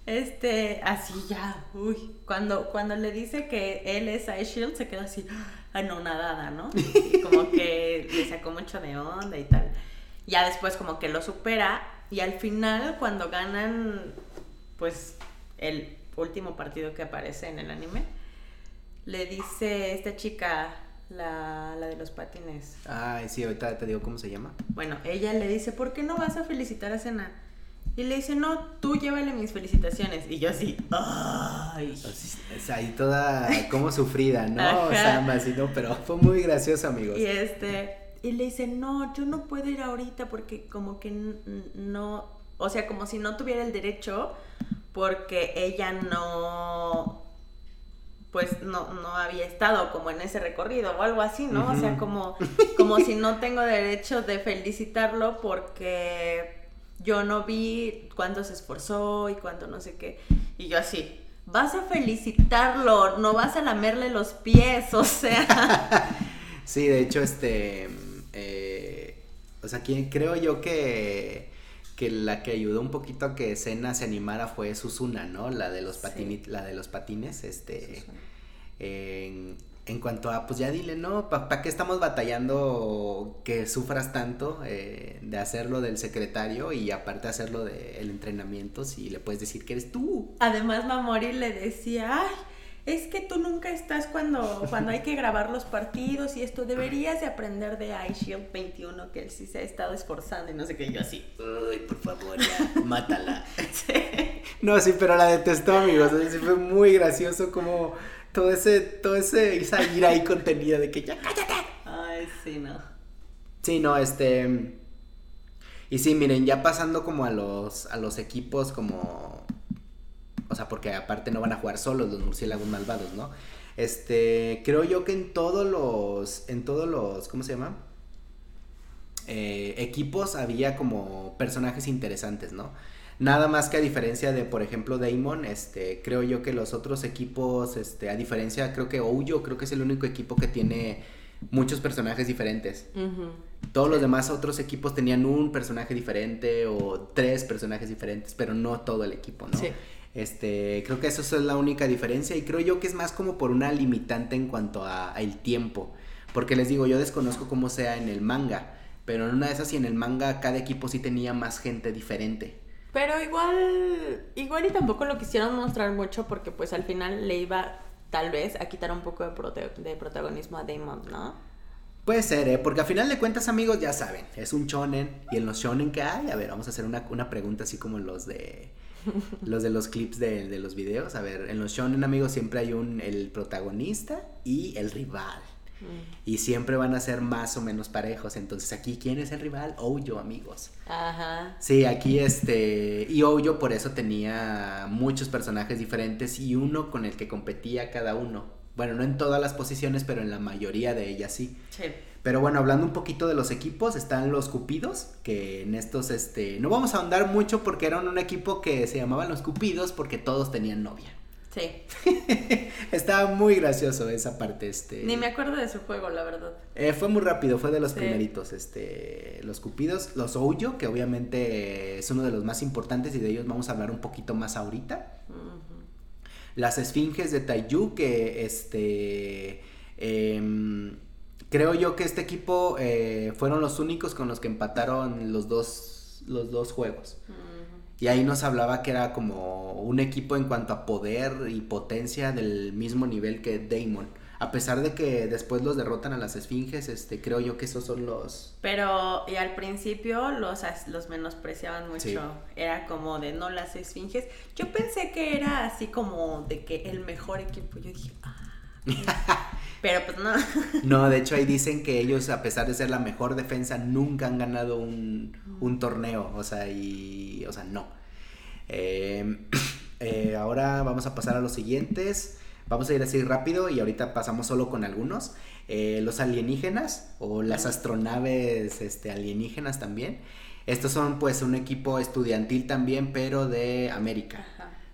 este, así ya, uy, cuando, cuando le dice que él es iShield, se queda así, anonadada, ¿no? Y como que le sacó mucho de onda y tal. Ya después como que lo supera y al final cuando ganan, pues, el último partido que aparece en el anime, le dice esta chica, la, la de los patines, Ay, sí, ahorita te digo cómo se llama. bueno, ella le dice, ¿por qué no vas a felicitar a Cena? Y le dice, no, tú llévale mis felicitaciones. Y yo así, ay. Así, es ahí toda como sufrida, ¿no? (laughs) Ajá. Sam así, no, pero fue muy gracioso, amigos. Y este, y le dice, no, yo no puedo ir ahorita porque como que no, o sea, como si no tuviera el derecho porque ella no, pues no, no había estado como en ese recorrido o algo así, ¿no? O sea, como, (laughs) como si no tengo derecho de felicitarlo porque yo no vi cuánto se esforzó y cuánto no sé qué. Y yo así, vas a felicitarlo, no vas a lamerle los pies, o sea. (laughs) Sí, de hecho, este. eh, o sea, quien, creo yo que. Que la que ayudó un poquito a que Senna se animara fue Susuna, ¿no? La de los, Sí. patini- la de los patines, este. En, en cuanto a, pues ya dile, ¿no? ¿Para qué estamos batallando que sufras tanto eh, de hacerlo del secretario y aparte hacerlo del entrenamiento si le puedes decir que eres tú? Además, Mamori le decía, ay, es que tú nunca estás cuando, cuando hay que grabar los partidos y esto, deberías de aprender de iShield 21, que él sí se ha estado esforzando y no sé qué, yo así. Uy, por favor, ya, (laughs) mátala. Sí. No, sí, pero la detestó, amigos. o sea, sí fue muy gracioso como todo ese, todo ese, esa ira ahí contenida de que ya cállate. Ay, sí, no. Sí, no, este. Y sí, miren, ya pasando como a los, a los equipos como. O sea, porque aparte no van a jugar solos los murciélagos malvados, ¿no? Este, creo yo que en todos los, en todos los, ¿cómo se llama? Eh, equipos había como personajes interesantes, ¿no? Nada más que a diferencia de, por ejemplo, Damon, este, creo yo que los otros equipos, este, a diferencia, creo que Ouyo, creo que es el único equipo que tiene muchos personajes diferentes. Todos los demás otros equipos tenían un personaje diferente o tres personajes diferentes, pero no todo el equipo, ¿no? Sí. Este, creo que eso es la única diferencia y creo yo que es más como por una limitante en cuanto a, a el tiempo, porque les digo, yo desconozco cómo sea en el manga, pero en una de esas y en el manga cada equipo sí tenía más gente diferente. Pero igual, igual y tampoco lo quisieron mostrar mucho porque pues al final le iba tal vez a quitar un poco de, prote- de protagonismo a Damon, ¿no? Puede ser, ¿eh? Porque a final de cuentas, amigos, ya saben, es un shonen. Y en los shonen que hay, a ver, vamos a hacer una, una pregunta así como los de los de los clips de, de los videos. A ver, en los shonen, amigos, siempre hay un el protagonista y el rival. Y siempre van a ser más o menos parejos. Entonces, aquí, ¿quién es el rival? Ouyo, amigos. Ajá. Sí, aquí este. Y Ouyo por eso tenía muchos personajes diferentes y uno con el que competía cada uno. Bueno, no en todas las posiciones, pero en la mayoría de ellas sí. Sí. Pero bueno, hablando un poquito de los equipos, están los Cupidos, que en estos, este, no vamos a ahondar mucho porque eran un equipo que se llamaban los Cupidos porque todos tenían novia. Sí. (laughs) Estaba muy gracioso esa parte, este. Ni me acuerdo de su juego, la verdad. Eh, fue muy rápido, fue de los primeritos, este, los Cupidos, los Ouyo, que obviamente es uno de los más importantes y de ellos vamos a hablar un poquito más ahorita. Las Esfinges de Taiyu, que este, em, creo yo que este equipo eh, fueron los únicos con los que empataron los dos, los dos juegos. Y ahí nos hablaba que era como un equipo en cuanto a poder y potencia del mismo nivel que Damon. A pesar de que después los derrotan a las esfinges, este, creo yo que esos son los... Pero y al principio los, los menospreciaban mucho. Era como de no las esfinges. Yo pensé que era así como de que el mejor equipo. Yo dije, ah. (laughs) Pero pues no. (laughs) no, de hecho ahí dicen que ellos, a pesar de ser la mejor defensa, nunca han ganado un, un torneo. O sea, y. O sea, no. Em, (clears throat) eh, ahora vamos a pasar a los siguientes. Vamos a ir así rápido y ahorita pasamos solo con algunos. Eh, los alienígenas o las astronaves este, alienígenas también. Estos son pues un equipo estudiantil también, pero de América,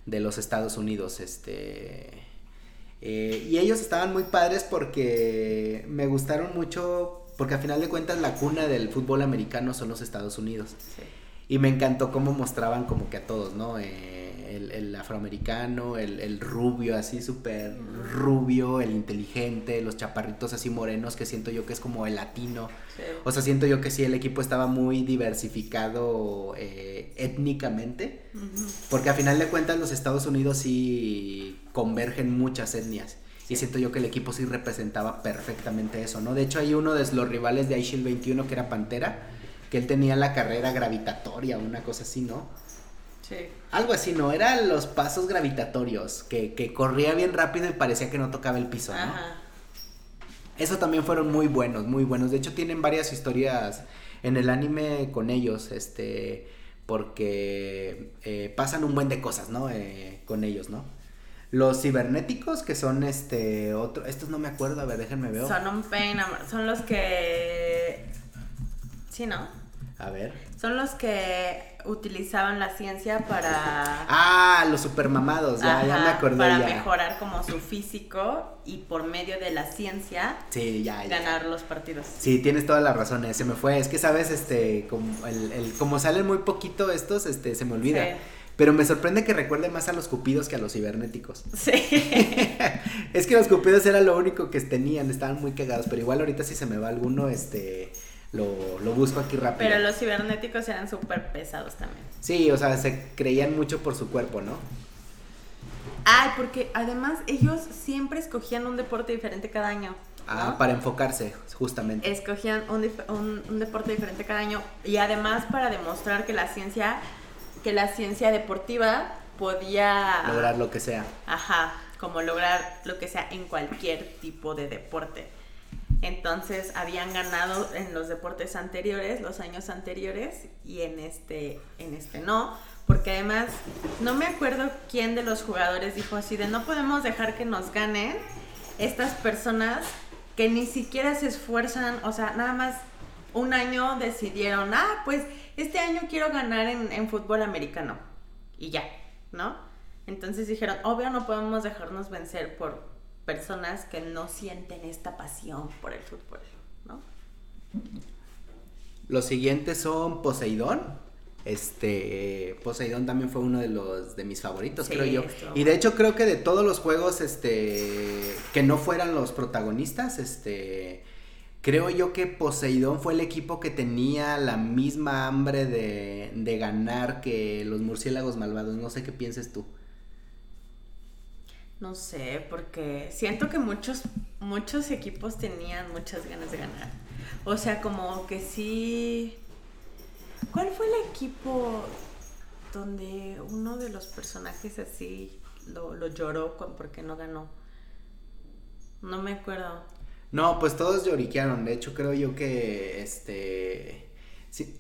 de los Estados Unidos. Este, eh, y ellos estaban muy padres porque me gustaron mucho, porque a final de cuentas la cuna del fútbol americano son los Estados Unidos. Y me encantó cómo mostraban como que a todos, ¿no? Eh, el, afroamericano, el, rubio así súper rubio, el inteligente, los chaparritos así morenos que siento yo que es como el latino. O sea, siento yo que sí, el equipo estaba muy diversificado eh, étnicamente, porque a final de cuentas los Estados Unidos sí convergen muchas etnias. Y siento yo que el equipo sí representaba perfectamente eso, ¿no? De hecho, hay uno de los rivales de iShield 21 que era Pantera, que él tenía la carrera gravitatoria, una cosa así, ¿no? Algo así, ¿no? Eran los pasos gravitatorios, que, corría bien rápido y parecía que no tocaba el piso, ¿no? Eso también fueron muy buenos, muy buenos. De hecho, tienen varias historias en el anime con ellos, este, porque eh, pasan un buen de cosas, ¿no? Eh, con ellos, ¿no? Los cibernéticos, que son este, otro, estos no me acuerdo, a ver, déjenme ver. Son un pain, son los que... Sí, ¿no? A ver. Son los que utilizaban la ciencia para... Ah, los supermamados, ya, ya me acordé. Para mejorar como su físico y por medio de la ciencia sí, ya, ganar los partidos. Sí, tienes toda la razón, eh, se me fue. Es que, ¿sabes? Este, como, el, como salen muy poquito estos, este, se me olvida. Pero me sorprende que recuerde más a los cupidos que a los cibernéticos. Sí. (laughs) (laughs) es que los cupidos era lo único que tenían, estaban muy cagados, pero igual ahorita si se me va alguno, este lo, lo busco aquí rápido. Pero los cibernéticos eran súper pesados también. Sí, o sea, se creían mucho por su cuerpo, ¿no? Ay, porque además ellos siempre escogían un deporte diferente cada año. Ah, para enfocarse, justamente. Escogían un, un, un, deporte diferente cada año y además para demostrar que la ciencia, que la ciencia deportiva podía... Lograr lo que sea. Ajá, como lograr lo que sea en cualquier tipo de deporte. Entonces habían ganado en los deportes anteriores, los años anteriores, y en este, en este no. Porque además, no me acuerdo quién de los jugadores dijo así de no podemos dejar que nos ganen estas personas que ni siquiera se esfuerzan, o sea, nada más un año decidieron, ah, pues este año quiero ganar en, en fútbol americano. Y ya, ¿no? Entonces dijeron, obvio no podemos dejarnos vencer por, personas que no sienten esta pasión por el fútbol, ¿no? Los siguientes son Poseidón. Este, Poseidón también fue uno de los de mis favoritos, creo yo. Y de hecho creo que de todos los juegos este que no fueran los protagonistas, este creo yo que Poseidón fue el equipo que tenía la misma hambre de, de ganar que los murciélagos malvados. No sé qué pienses tú. No sé, porque siento que muchos, muchos equipos tenían muchas ganas de ganar. O sea, como que sí. ¿Cuál fue el equipo donde uno de los personajes así lo, lloró porque no ganó? No me acuerdo. No, pues todos lloriquearon. De hecho, creo yo que este.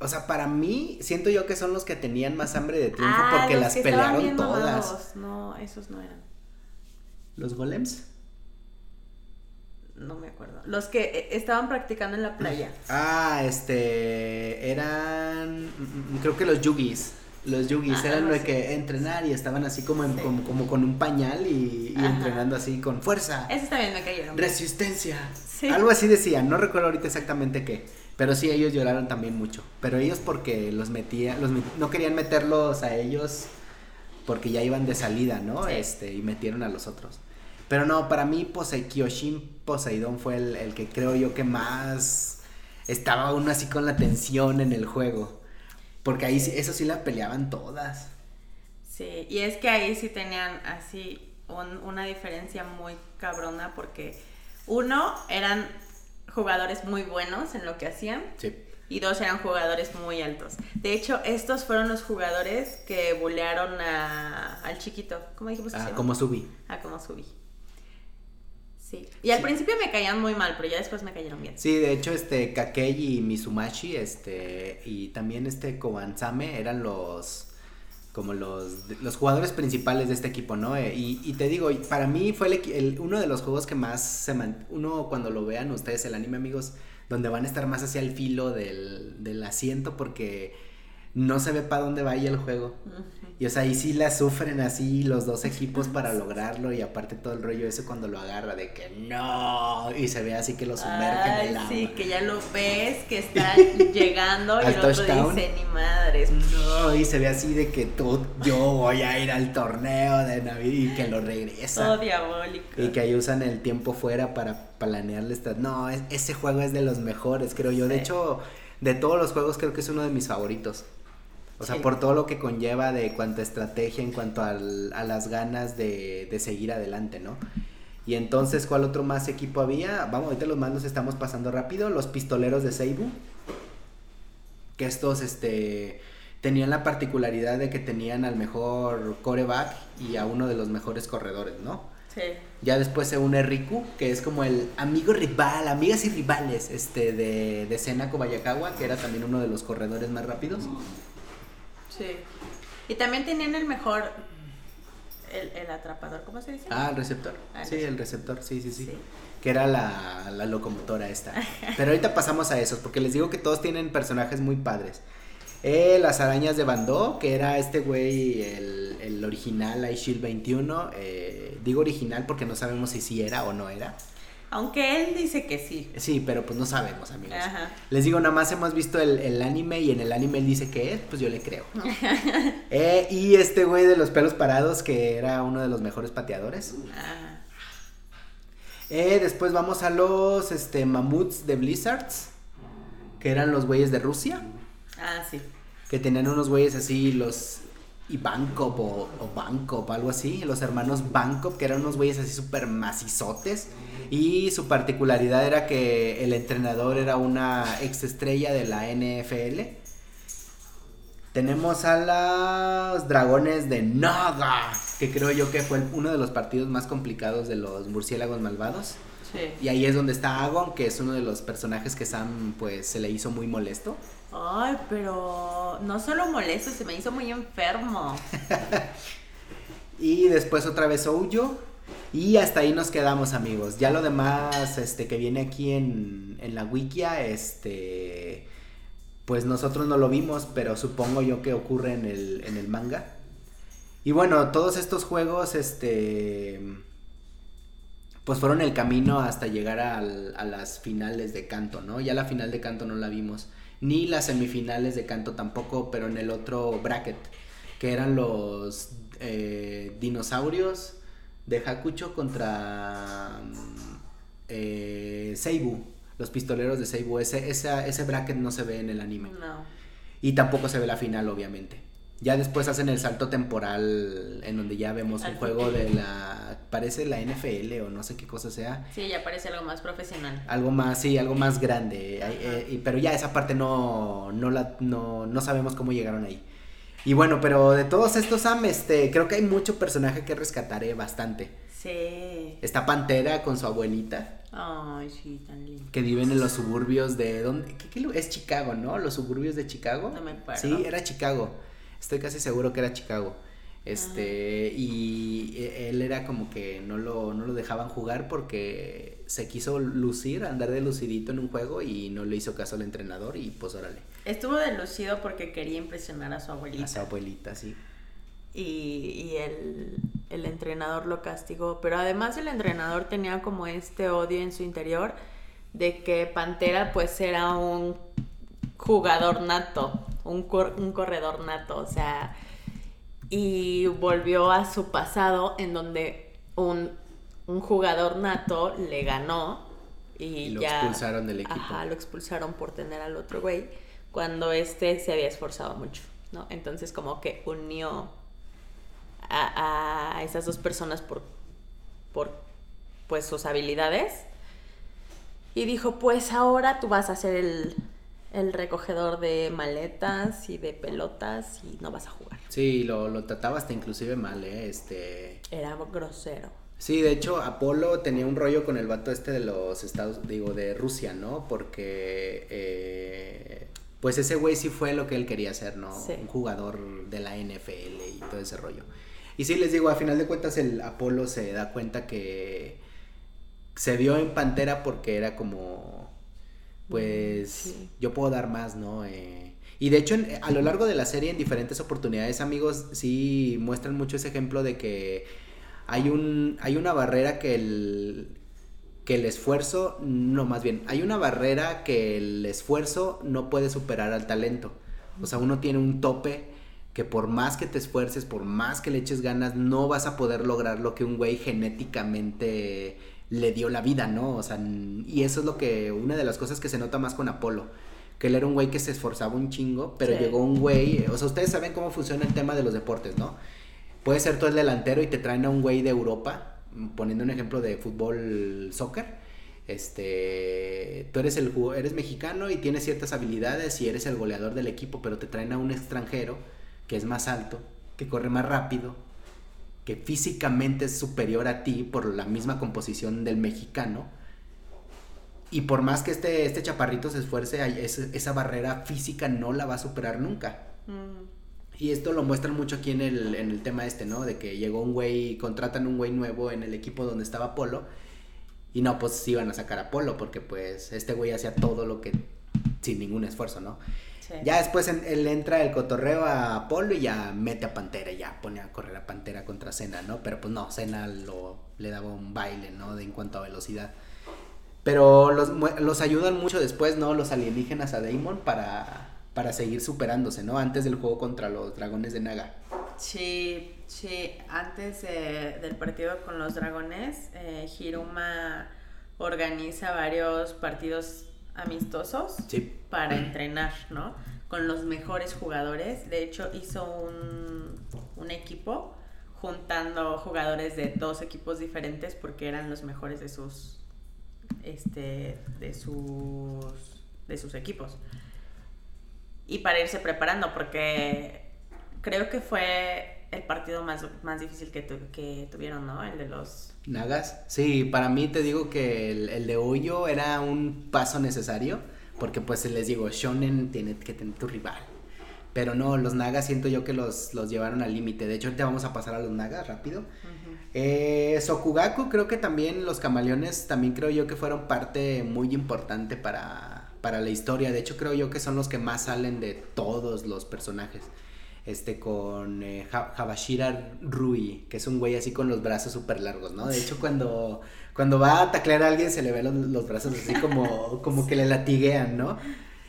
o sea, para mí, siento yo que son los que tenían más hambre de triunfo ah, porque las pelearon todas. No, esos no eran. ¿Los golems? No me acuerdo. Los que eh, estaban practicando en la playa. Ah, este. Eran. Mm, mm, creo que los yugis. Los yugis Ah, eran lo sí. que entrenar y estaban así como, en- Sí. como, como con un pañal y, entrenando así con fuerza, Esos también me cayeron. resistencia. Sí. Algo así decían, no recuerdo ahorita exactamente qué. Pero sí, ellos lloraron también mucho. Pero ellos porque los metían, los met- no querían meterlos a ellos porque ya iban de salida, ¿no? Este, y metieron a los otros. Pero no, para mí Posei- Kyoshin Poseidón fue el, el que creo yo que más estaba uno así con la tensión en el juego. Porque ahí sí, eso sí la peleaban todas. Sí, y es que ahí sí tenían así un- una diferencia muy cabrona porque uno eran jugadores muy buenos en lo que hacían Sí. y dos eran jugadores muy altos. De hecho, estos fueron los jugadores que bulearon a- al chiquito. ¿Cómo dijimos que se Ah, llama? como subí. Ah, como subí. Sí. Y al Sí. principio me caían muy mal, pero ya después me cayeron bien. Sí, de hecho, este, Kakei y Mizumashi, este, y también este Kobansame eran los, como los, los jugadores principales de este equipo, ¿no? Eh, y, y te digo, para mí fue el, el- uno de los juegos que más se man- uno cuando lo vean ustedes el anime, amigos, donde van a estar más hacia el filo del, del asiento porque no se ve para dónde vaya el juego. Y o sea, ahí sí la sufren así los dos equipos para lograrlo y aparte todo el rollo ese cuando lo agarra de que no y se ve así que lo sumerge en Ay, el agua. sí, que ya lo (laughs) ves, que está (laughs) llegando y Al el otro touchdown. dice, ni madres. No, y se ve así de que tú, yo voy a ir al torneo de Navidad y que lo Todo regresa. diabólico. Y que ahí usan el tiempo fuera para planearle esta... No, es- ese juego es de los mejores, creo yo. De hecho, de todos los juegos creo que es uno de mis favoritos. O sea, Sí. por todo lo que conlleva de cuanto a estrategia, en cuanto al- a las ganas de, de seguir adelante, ¿no? Y entonces, ¿cuál otro más equipo había? Vamos, ahorita los mandos estamos pasando rápido. Los pistoleros de Seibu. Que estos, este, tenían la particularidad de que tenían al mejor coreback y a uno de los mejores corredores, ¿no? Sí. Ya después se une Riku, que es como el amigo rival, amigas y rivales, este, de, de Sena Kobayakawa, que era también uno de los corredores más rápidos. Sí. Y también tenían el mejor. El, el atrapador, ¿cómo se dice? Ah, el receptor. Ah, Sí, el receptor, sí, sí, sí. Sí. Que era la, la locomotora esta. Pero ahorita pasamos a esos, porque les digo que todos tienen personajes muy padres. Eh, las arañas de Bandó, que era este güey, el, el original iShield 21. eh, digo original porque no sabemos si sí era o no era. Aunque él dice que sí. Sí, pero pues no sabemos, amigos. Ajá. Les digo, nada más hemos visto el, el anime y en el anime él dice que es, pues yo le creo. (laughs) Eh, y este güey de los pelos parados, que era uno de los mejores pateadores. Ah, Eh, después vamos a los este, mamuts de Blizzards, que eran los güeyes de Rusia, ah, sí. que tenían unos güeyes así, los Ivankov o, o Bankov, algo así, los hermanos Bankov, que eran unos güeyes así súper macizotes. Y su particularidad era que el entrenador era una ex estrella de la NFL. Tenemos a los dragones de Naga, que creo yo que fue uno de los partidos más complicados de los murciélagos malvados. Sí. Y ahí es donde está Agon, que es uno de los personajes que Sam pues se le hizo muy molesto. Ay, pero no solo molesto, se me hizo muy enfermo. (laughs) Y después otra vez Ouyo. Y hasta ahí nos quedamos, amigos. Ya lo demás, este, que viene aquí en, en la wikia, este, pues nosotros no lo vimos, pero supongo yo que ocurre en el, en el manga. Y bueno, todos estos juegos, este, pues fueron el camino hasta llegar al- a las finales de canto, ¿no? Ya la final de canto no la vimos, ni las semifinales de canto tampoco, pero en el otro bracket, que eran los eh, dinosaurios de Hakucho contra mm, eh, Seibu, los pistoleros de Seibu. Ese, esa- ese bracket no se ve en el anime. No. Y tampoco se ve la final, obviamente. Ya después hacen el salto temporal en donde ya vemos un juego de la... Parece la NFL o no sé qué cosa sea. Sí, ya parece algo más profesional. Algo más, sí, algo más grande. Eh, pero ya esa parte no, no, la, no, no sabemos cómo llegaron ahí. Y bueno, pero de todos estos Sam, este, creo que hay mucho personaje que rescataré bastante. Sí. Está Pantera con su abuelita, Ay, sí, tan lindo. que viven en los suburbios de... ¿dónde? ¿Qué, es Chicago, ¿no? Los suburbios de Chicago. No me acuerdo. Sí, era Chicago. Estoy casi seguro que era Chicago. Este, y e, él era como que no lo, no lo dejaban jugar porque se quiso lucir, andar de lucidito en un juego y no le hizo caso al entrenador y pues órale. Estuvo de lucido porque quería impresionar a su abuelita. A su abuelita, sí. Y, y el, el entrenador lo castigó, pero además el entrenador tenía como este odio en su interior de que Pantera pues era un jugador nato, un, un corredor nato, o sea, y volvió a su pasado en donde un, jugador nato le ganó y, lo ya, expulsaron del equipo. Ajá, lo expulsaron por tener al otro güey cuando este se había esforzado mucho, ¿no? Entonces como que unió a, a esas dos personas por, por pues sus habilidades y dijo, pues ahora tú vas a ser el, el recogedor de maletas y de pelotas y no vas a jugar. Sí, lo, lo trataba hasta inclusive mal, ¿eh? Este... Era grosero. Sí, de hecho, Apolo tenía un rollo con el vato este de los Estados, digo, de Rusia, ¿no? Porque, eh, pues ese güey sí fue lo que él quería hacer, ¿no? Un jugador de la NFL y todo ese rollo. Y sí, les digo, a final de cuentas el Apolo se da cuenta que se vio en Pantera porque era como, pues, yo puedo dar más, ¿no? Eh, y de hecho, a lo largo de la serie, en diferentes oportunidades, amigos, sí muestran mucho ese ejemplo de que hay, un, hay una barrera que el, que el esfuerzo, no más bien, hay una barrera que el esfuerzo no puede superar al talento. O sea, uno tiene un tope que por más que te esfuerces, por más que le eches ganas, no vas a poder lograr lo que un güey genéticamente le dio la vida, ¿no? O sea, y eso es lo que, una de las cosas que se nota más con Apolo, que él era un güey que se esforzaba un chingo, pero llegó un güey, o sea, ustedes saben cómo funciona el tema de los deportes, ¿no? Puede ser tú el delantero y te traen a un güey de Europa, poniendo un ejemplo de fútbol, soccer, este, tú eres el eres mexicano y tienes ciertas habilidades y eres el goleador del equipo, pero te traen a un extranjero que es más alto, que corre más rápido, que físicamente es superior a ti por la misma composición del mexicano. Y por más que este, este chaparrito se esfuerce, esa barrera física no la va a superar nunca. Mm. Y esto lo muestran mucho aquí en el, en el tema este, ¿no? De que llegó un güey, contratan un güey nuevo en el equipo donde estaba Polo. Y no, pues iban a sacar a Polo porque pues este güey hacía todo lo que sin ningún esfuerzo, ¿no? Ya después él entra el cotorreo a Apolo y ya mete a Pantera, ya pone a correr a Pantera contra Cena, ¿no? Pero pues no, Cena lo, le daba un baile, ¿no? De, en cuanto a velocidad. Pero los, los ayudan mucho después, ¿no? Los alienígenas a Daemon para, para seguir superándose, ¿no? Antes del juego contra los dragones de Naga. Sí, sí, antes del partido con los dragones, eh, Hiruma organiza varios partidos amistosos para entrenar, ¿no? Con los mejores jugadores. De hecho, hizo un, un equipo juntando jugadores de dos equipos diferentes porque eran los mejores de sus este de sus de sus equipos y para irse preparando porque creo que fue el partido más, más difícil que, que tuvieron, ¿no? El de los... Nagas. Sí, para mí te digo que el, de Hoyo era un paso necesario, porque pues les digo, Shonen tiene que tener tu rival. Pero no, los Nagas siento yo que los, los llevaron al límite. De hecho, ahorita vamos a pasar a los Nagas rápido. eh, Sokugaku, creo que también los camaleones, también creo yo que fueron parte muy importante para, para la historia. De hecho, creo yo que son los que más salen de todos los personajes este con eh, Habashira Rui, que es un güey así con los brazos súper largos, ¿no? De hecho, cuando, cuando va a taclear a alguien se le ven los, brazos así como, como que le latiguean, ¿no?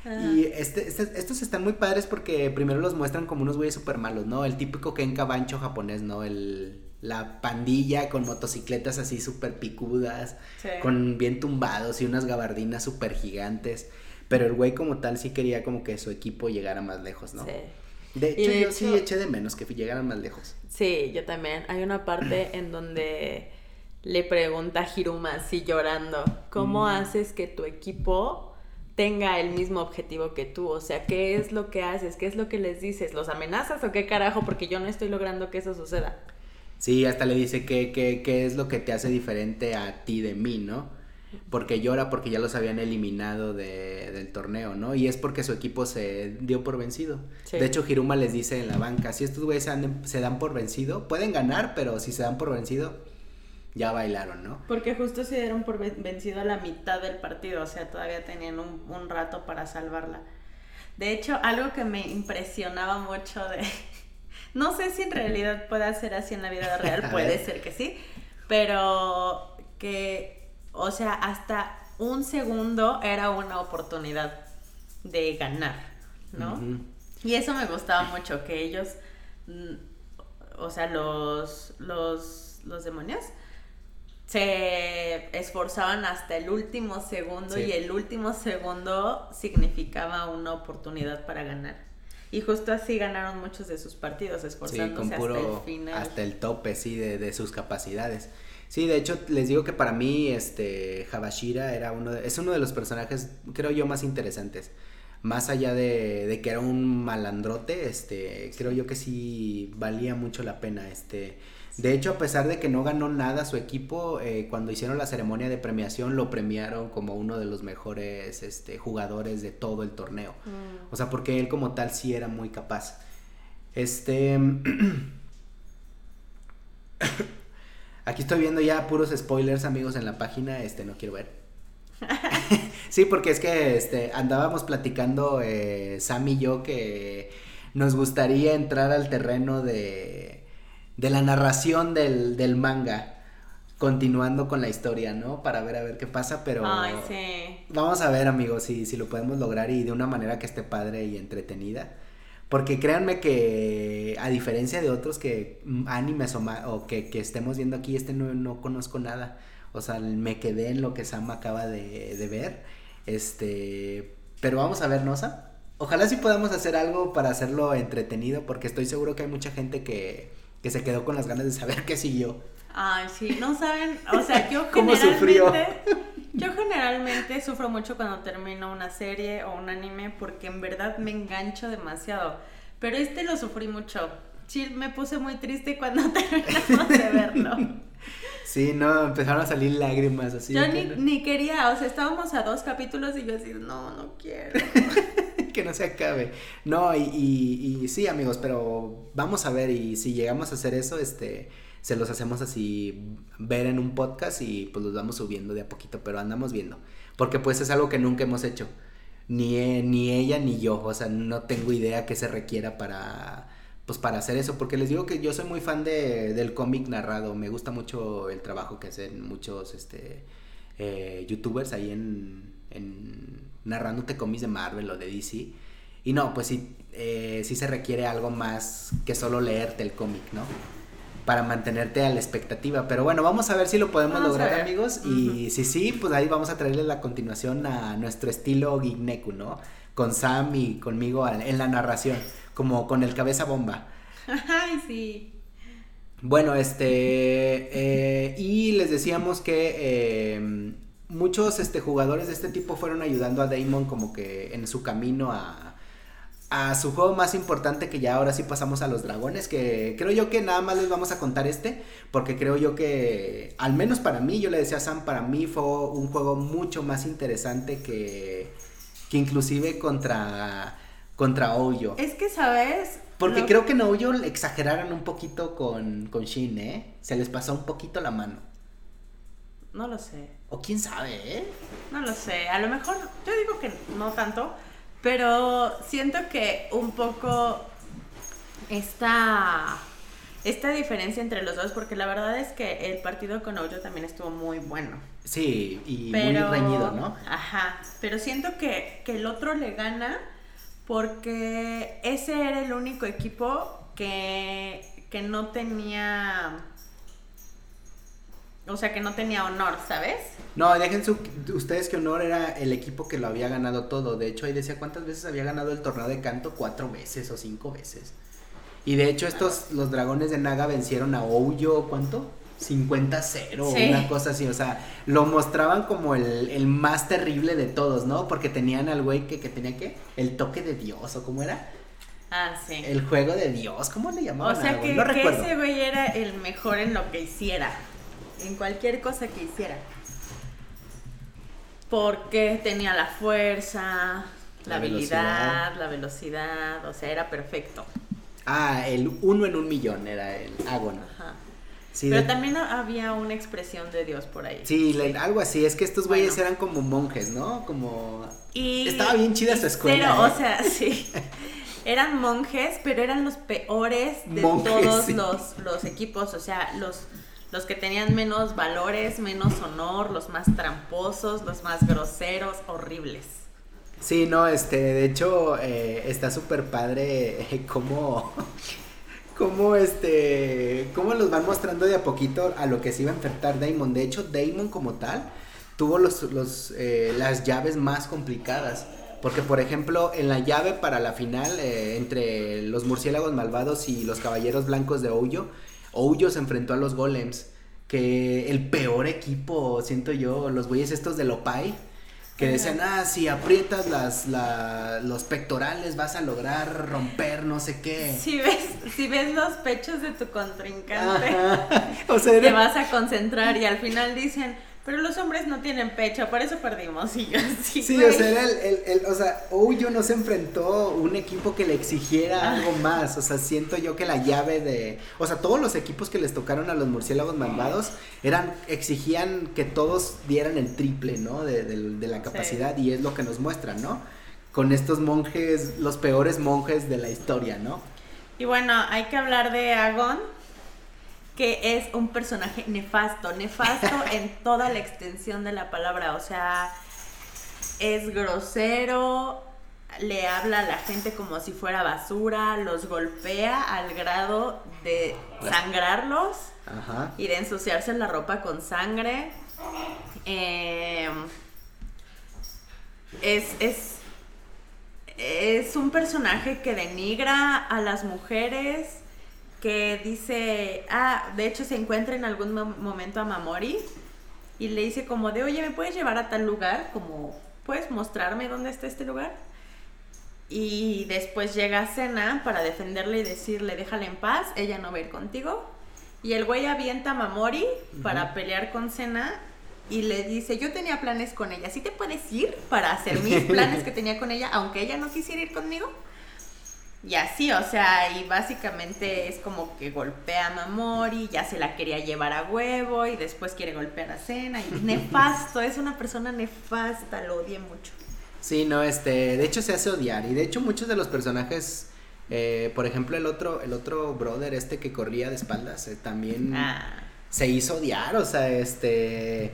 Y este, este, estos están muy padres porque primero los muestran como unos güeyes súper malos, ¿no? El típico Ken Cabancho japonés, ¿no? El, la pandilla con motocicletas así súper picudas, con bien tumbados y unas gabardinas súper gigantes. Pero el güey como tal sí quería como que su equipo llegara más lejos, ¿no? Sí. De hecho, yo sí eché de menos que llegaran más lejos. Sí, yo también. Hay una parte (clears throat) en donde le pregunta a Hiruma así llorando, ¿cómo mm. haces que tu equipo tenga el mismo objetivo que tú? O sea, ¿qué es lo que haces? ¿Qué es lo que les dices? ¿Los amenazas o qué carajo? Porque yo no estoy logrando que eso suceda. Sí, hasta le dice qué, qué, qué es lo que te hace diferente a ti de mí, ¿no? Porque llora porque ya los habían eliminado de, del torneo, ¿no? Y es porque su equipo se dio por vencido. De hecho, Hiruma les dice en la banca, si estos güeyes se, dan por vencido, pueden ganar, pero si se dan por vencido, ya bailaron, ¿no? Porque justo se dieron por vencido a la mitad del partido, o sea, todavía tenían un, un rato para salvarla. De hecho, algo que me impresionaba mucho de... (laughs) No sé si en realidad puede ser así en la vida real, (laughs) puede ser que sí, pero que, o sea, hasta un segundo era una oportunidad de ganar, ¿no? Y eso me gustaba mucho, que ellos, mm, o sea, los, los, los demonios, se esforzaban hasta el último segundo y el último segundo significaba una oportunidad para ganar. Y justo así ganaron muchos de sus partidos, esforzándose hasta el final. Hasta el tope, sí, de, de, sus capacidades. Sí, de hecho, les digo que para mí, este, Habashira era uno es uno de los personajes, creo yo, más interesantes. Más allá de, de que era un malandrote, este, creo yo que sí valía mucho la pena, este de hecho, a pesar de que no ganó nada su equipo, eh, cuando hicieron la ceremonia de premiación lo premiaron como uno de los mejores este, jugadores de todo el torneo. Mm. O sea, porque él como tal sí era muy capaz. Este... (clears throat) (coughs) Aquí estoy viendo ya puros spoilers, amigos, en la página. Este, no quiero ver. (laughs) sí, porque es que este, andábamos platicando eh, Sam y yo que nos gustaría entrar al terreno de de la narración del, del manga continuando con la historia, ¿no? Para ver a ver qué pasa, pero Ay, sí. vamos a ver, amigos, si, si lo podemos lograr y de una manera que esté padre y entretenida. Porque créanme que a diferencia de otros que mm, animes o, que, que, estemos viendo aquí, este no, no, conozco nada. O sea, me quedé en lo que Sam acaba de, de ver. Este, pero vamos a ver, ¿no, Sam? Ojalá sí podamos hacer algo para hacerlo entretenido, porque estoy seguro que hay mucha gente que, que se quedó con las ganas de saber (laughs) qué siguió. Ay, sí, no saben, o sea, yo (laughs) generalmente, yo generalmente sufro mucho cuando termino una serie o un anime porque en verdad me engancho demasiado, pero este lo sufrí mucho. Sí, me puse muy triste cuando (laughs) terminamos de verlo. Sí, no, empezaron a salir lágrimas así. Yo ni, ni, quería, o sea, estábamos a dos capítulos y yo así, no, no quiero. (laughs) que no se acabe. No, y, y, sí, amigos, pero vamos a ver y si llegamos a hacer eso, este, se los hacemos así ver en un podcast y pues los vamos subiendo de a poquito, pero andamos viendo. Porque pues es algo que nunca hemos hecho. Ni, ni ella ni yo, o sea, no tengo idea qué se requiera para pues para hacer eso, porque les digo que yo soy muy fan de, del cómic narrado, me gusta mucho el trabajo que hacen muchos este, eh, youtubers ahí en, en narrándote cómics de Marvel o de DC. Y no, pues sí, eh, sí se requiere algo más que solo leerte el cómic, ¿no? Para mantenerte a la expectativa. Pero bueno, vamos a ver si lo podemos lograr, amigos. Y si sí, pues ahí vamos a traerle la continuación a nuestro estilo Gigneku, ¿no? Con Sam y conmigo en la narración, como con el cabeza bomba. (laughs) Ay, sí. Bueno, este. Eh, y les decíamos que. Eh, muchos este, jugadores de este tipo fueron ayudando a Damon como que en su camino a, a su juego más importante que ya ahora sí pasamos a los dragones, que creo yo que nada más les vamos a contar este, porque creo yo que, al menos para mí, yo le decía a Sam, para mí fue un juego mucho más interesante que, que inclusive contra, contra Oyo. Es que, ¿sabes? Porque creo que en Oyo exageraron un poquito con, con Shin, ¿eh? Se les pasó un poquito la mano. No lo sé. O quién sabe, ¿eh? No lo sé. A lo mejor, yo digo que no tanto, pero siento que un poco esta, esta diferencia entre los dos, porque la verdad es que el partido con Ojo también estuvo muy bueno. Sí, y muy reñido, ¿no? Ajá, pero siento que, que el otro le gana porque ese era el único equipo que, que no tenía o sea, que no tenía honor, ¿sabes? No, dejen su, ustedes que honor era el equipo que lo había ganado todo. De hecho, ahí decía cuántas veces había ganado el torneo de canto, cuatro veces o cinco veces. Y de hecho, estos, los dragones de Naga vencieron a Ouyo, ¿cuánto? 50-0 o una cosa así, o sea, lo mostraban como el, más terrible de todos, ¿no? Porque tenían al güey que, tenía que, el toque de Dios, o cómo era. Ah, sí. El juego de Dios, ¿cómo le llamaban? O sea, que, que ese güey era el mejor en lo que hiciera en cualquier cosa que hiciera. Porque tenía la fuerza, la, habilidad, la velocidad, o sea, era perfecto. Ah, el uno en un millón era el Agon. Ajá. Pero también había una expresión de Dios por ahí. Sí, algo así. Es que estos güeyes eran como monjes, ¿no? Como. Y, Estaba bien chida su escuela. Pero, o ¿eh? sea, (laughs) sí. Eran monjes, pero eran los peores de todos los, los equipos. O sea, los, los que tenían menos valores, menos honor, los más tramposos, los más groseros, horribles. Sí, no, este, de hecho, eh, está súper padre eh, cómo (laughs) cómo este, cómo los van mostrando de a poquito a lo que se iba a enfrentar Damon. De hecho, Damon como tal tuvo los, los eh, las llaves más complicadas. Porque, por ejemplo, en la llave para la final entre los murciélagos malvados y los caballeros blancos de Ouyo, Ouyo se enfrentó a los golems. Que el peor equipo, siento yo, los güeyes estos de Lopai que decían, ah, si aprietas las, los pectorales vas a lograr romper no sé qué. Si ves, si ves los pechos de tu contrincante, (laughs) te vas a concentrar y al final dicen, pero los hombres no tienen pecho, por eso perdimos. Y yo, sí, sí o sea, era el, el, o sea, Ouyo no se enfrentó un equipo que le exigiera ah. algo más. O sea, siento yo que la llave de. O sea, todos los equipos que les tocaron a los murciélagos malvados eran, exigían que todos dieran el triple, ¿no? De, de, la capacidad. Y es lo que nos muestran, ¿no? Con estos monjes, los peores monjes de la historia, ¿no? Y bueno, hay que hablar de Agon que es un personaje nefasto, nefasto (laughs) en toda la extensión de la palabra, o sea, es grosero, le habla a la gente como si fuera basura, los golpea al grado de sangrarlos y de ensuciarse la ropa con sangre. Em, es, es, es un personaje que denigra a las mujeres, que dice, ah, de hecho se encuentra en algún momento a Mamori y le dice como de, oye, ¿me puedes llevar a tal lugar? Como, ¿puedes mostrarme dónde está este lugar? Y después llega a Cena para defenderle y decirle, déjala en paz, ella no va a ir contigo. Y el güey avienta a Mamori para pelear con Cena y le dice, yo tenía planes con ella, ¿sí te puedes ir para hacer mis (laughs) planes que tenía con ella, aunque ella no quisiera ir conmigo? Y así, o sea, y básicamente es como que golpea a Mamori, ya se la quería llevar a huevo y después quiere golpear a Cena. Y (laughs) nefasto, es una persona nefasta, lo odié mucho. Sí, no, este, de hecho se hace odiar y de hecho muchos de los personajes, eh, por ejemplo el otro, el otro brother este que corría de espaldas, eh, también ah. se hizo odiar, o sea, este,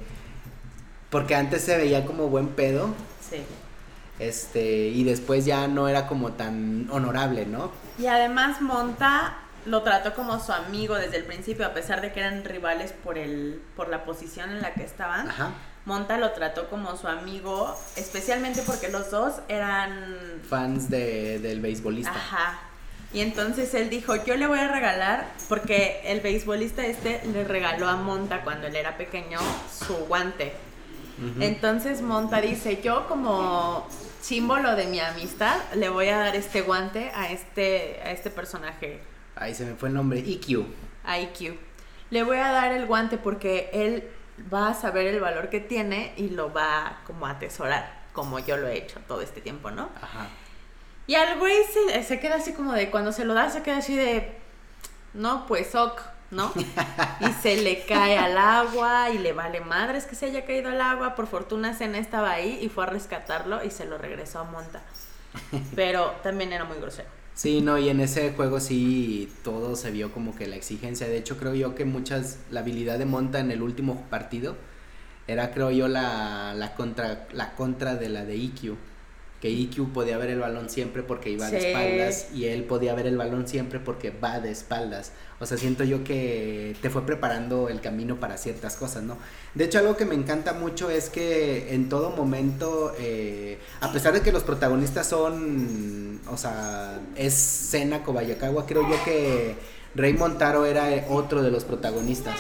porque antes se veía como buen pedo. Sí. Este, y después ya no era como tan honorable, ¿no? Y además Monta lo trató como su amigo desde el principio, a pesar de que eran rivales por el, por la posición en la que estaban. Monta lo trató como su amigo, especialmente porque los dos eran fans de, del beisbolista. Ajá. Y entonces él dijo, yo le voy a regalar, porque el beisbolista este le regaló a Monta cuando él era pequeño su guante. Entonces Monta dice, yo como símbolo de mi amistad, le voy a dar este guante a este, a este personaje. Ahí se me fue el nombre, IQ. A IQ. Le voy a dar el guante porque él va a saber el valor que tiene y lo va como a atesorar, como yo lo he hecho todo este tiempo, ¿no? Ajá. Y al güey se, se queda así como de, cuando se lo da, se queda así de, no, pues ok ¿no? (laughs) Y se le cae al agua y le vale madres que se haya caído al agua. Por fortuna Cena estaba ahí y fue a rescatarlo y se lo regresó a Monta. Pero también era muy grosero. Sí, no, y en ese juego sí todo se vio como que la exigencia. De hecho, creo yo que muchas, la habilidad de Monta en el último partido era, creo yo, la, la, contra, la contra de la de IQ que IQ podía ver el balón siempre porque iba de espaldas y él podía ver el balón siempre porque va de espaldas. O sea, siento yo que te fue preparando el camino para ciertas cosas, ¿no? De hecho, algo que me encanta mucho es que en todo momento, eh, a pesar de que los protagonistas son, o sea, es Sena Kobayakawa, creo yo que Rey Montaro era otro de los protagonistas.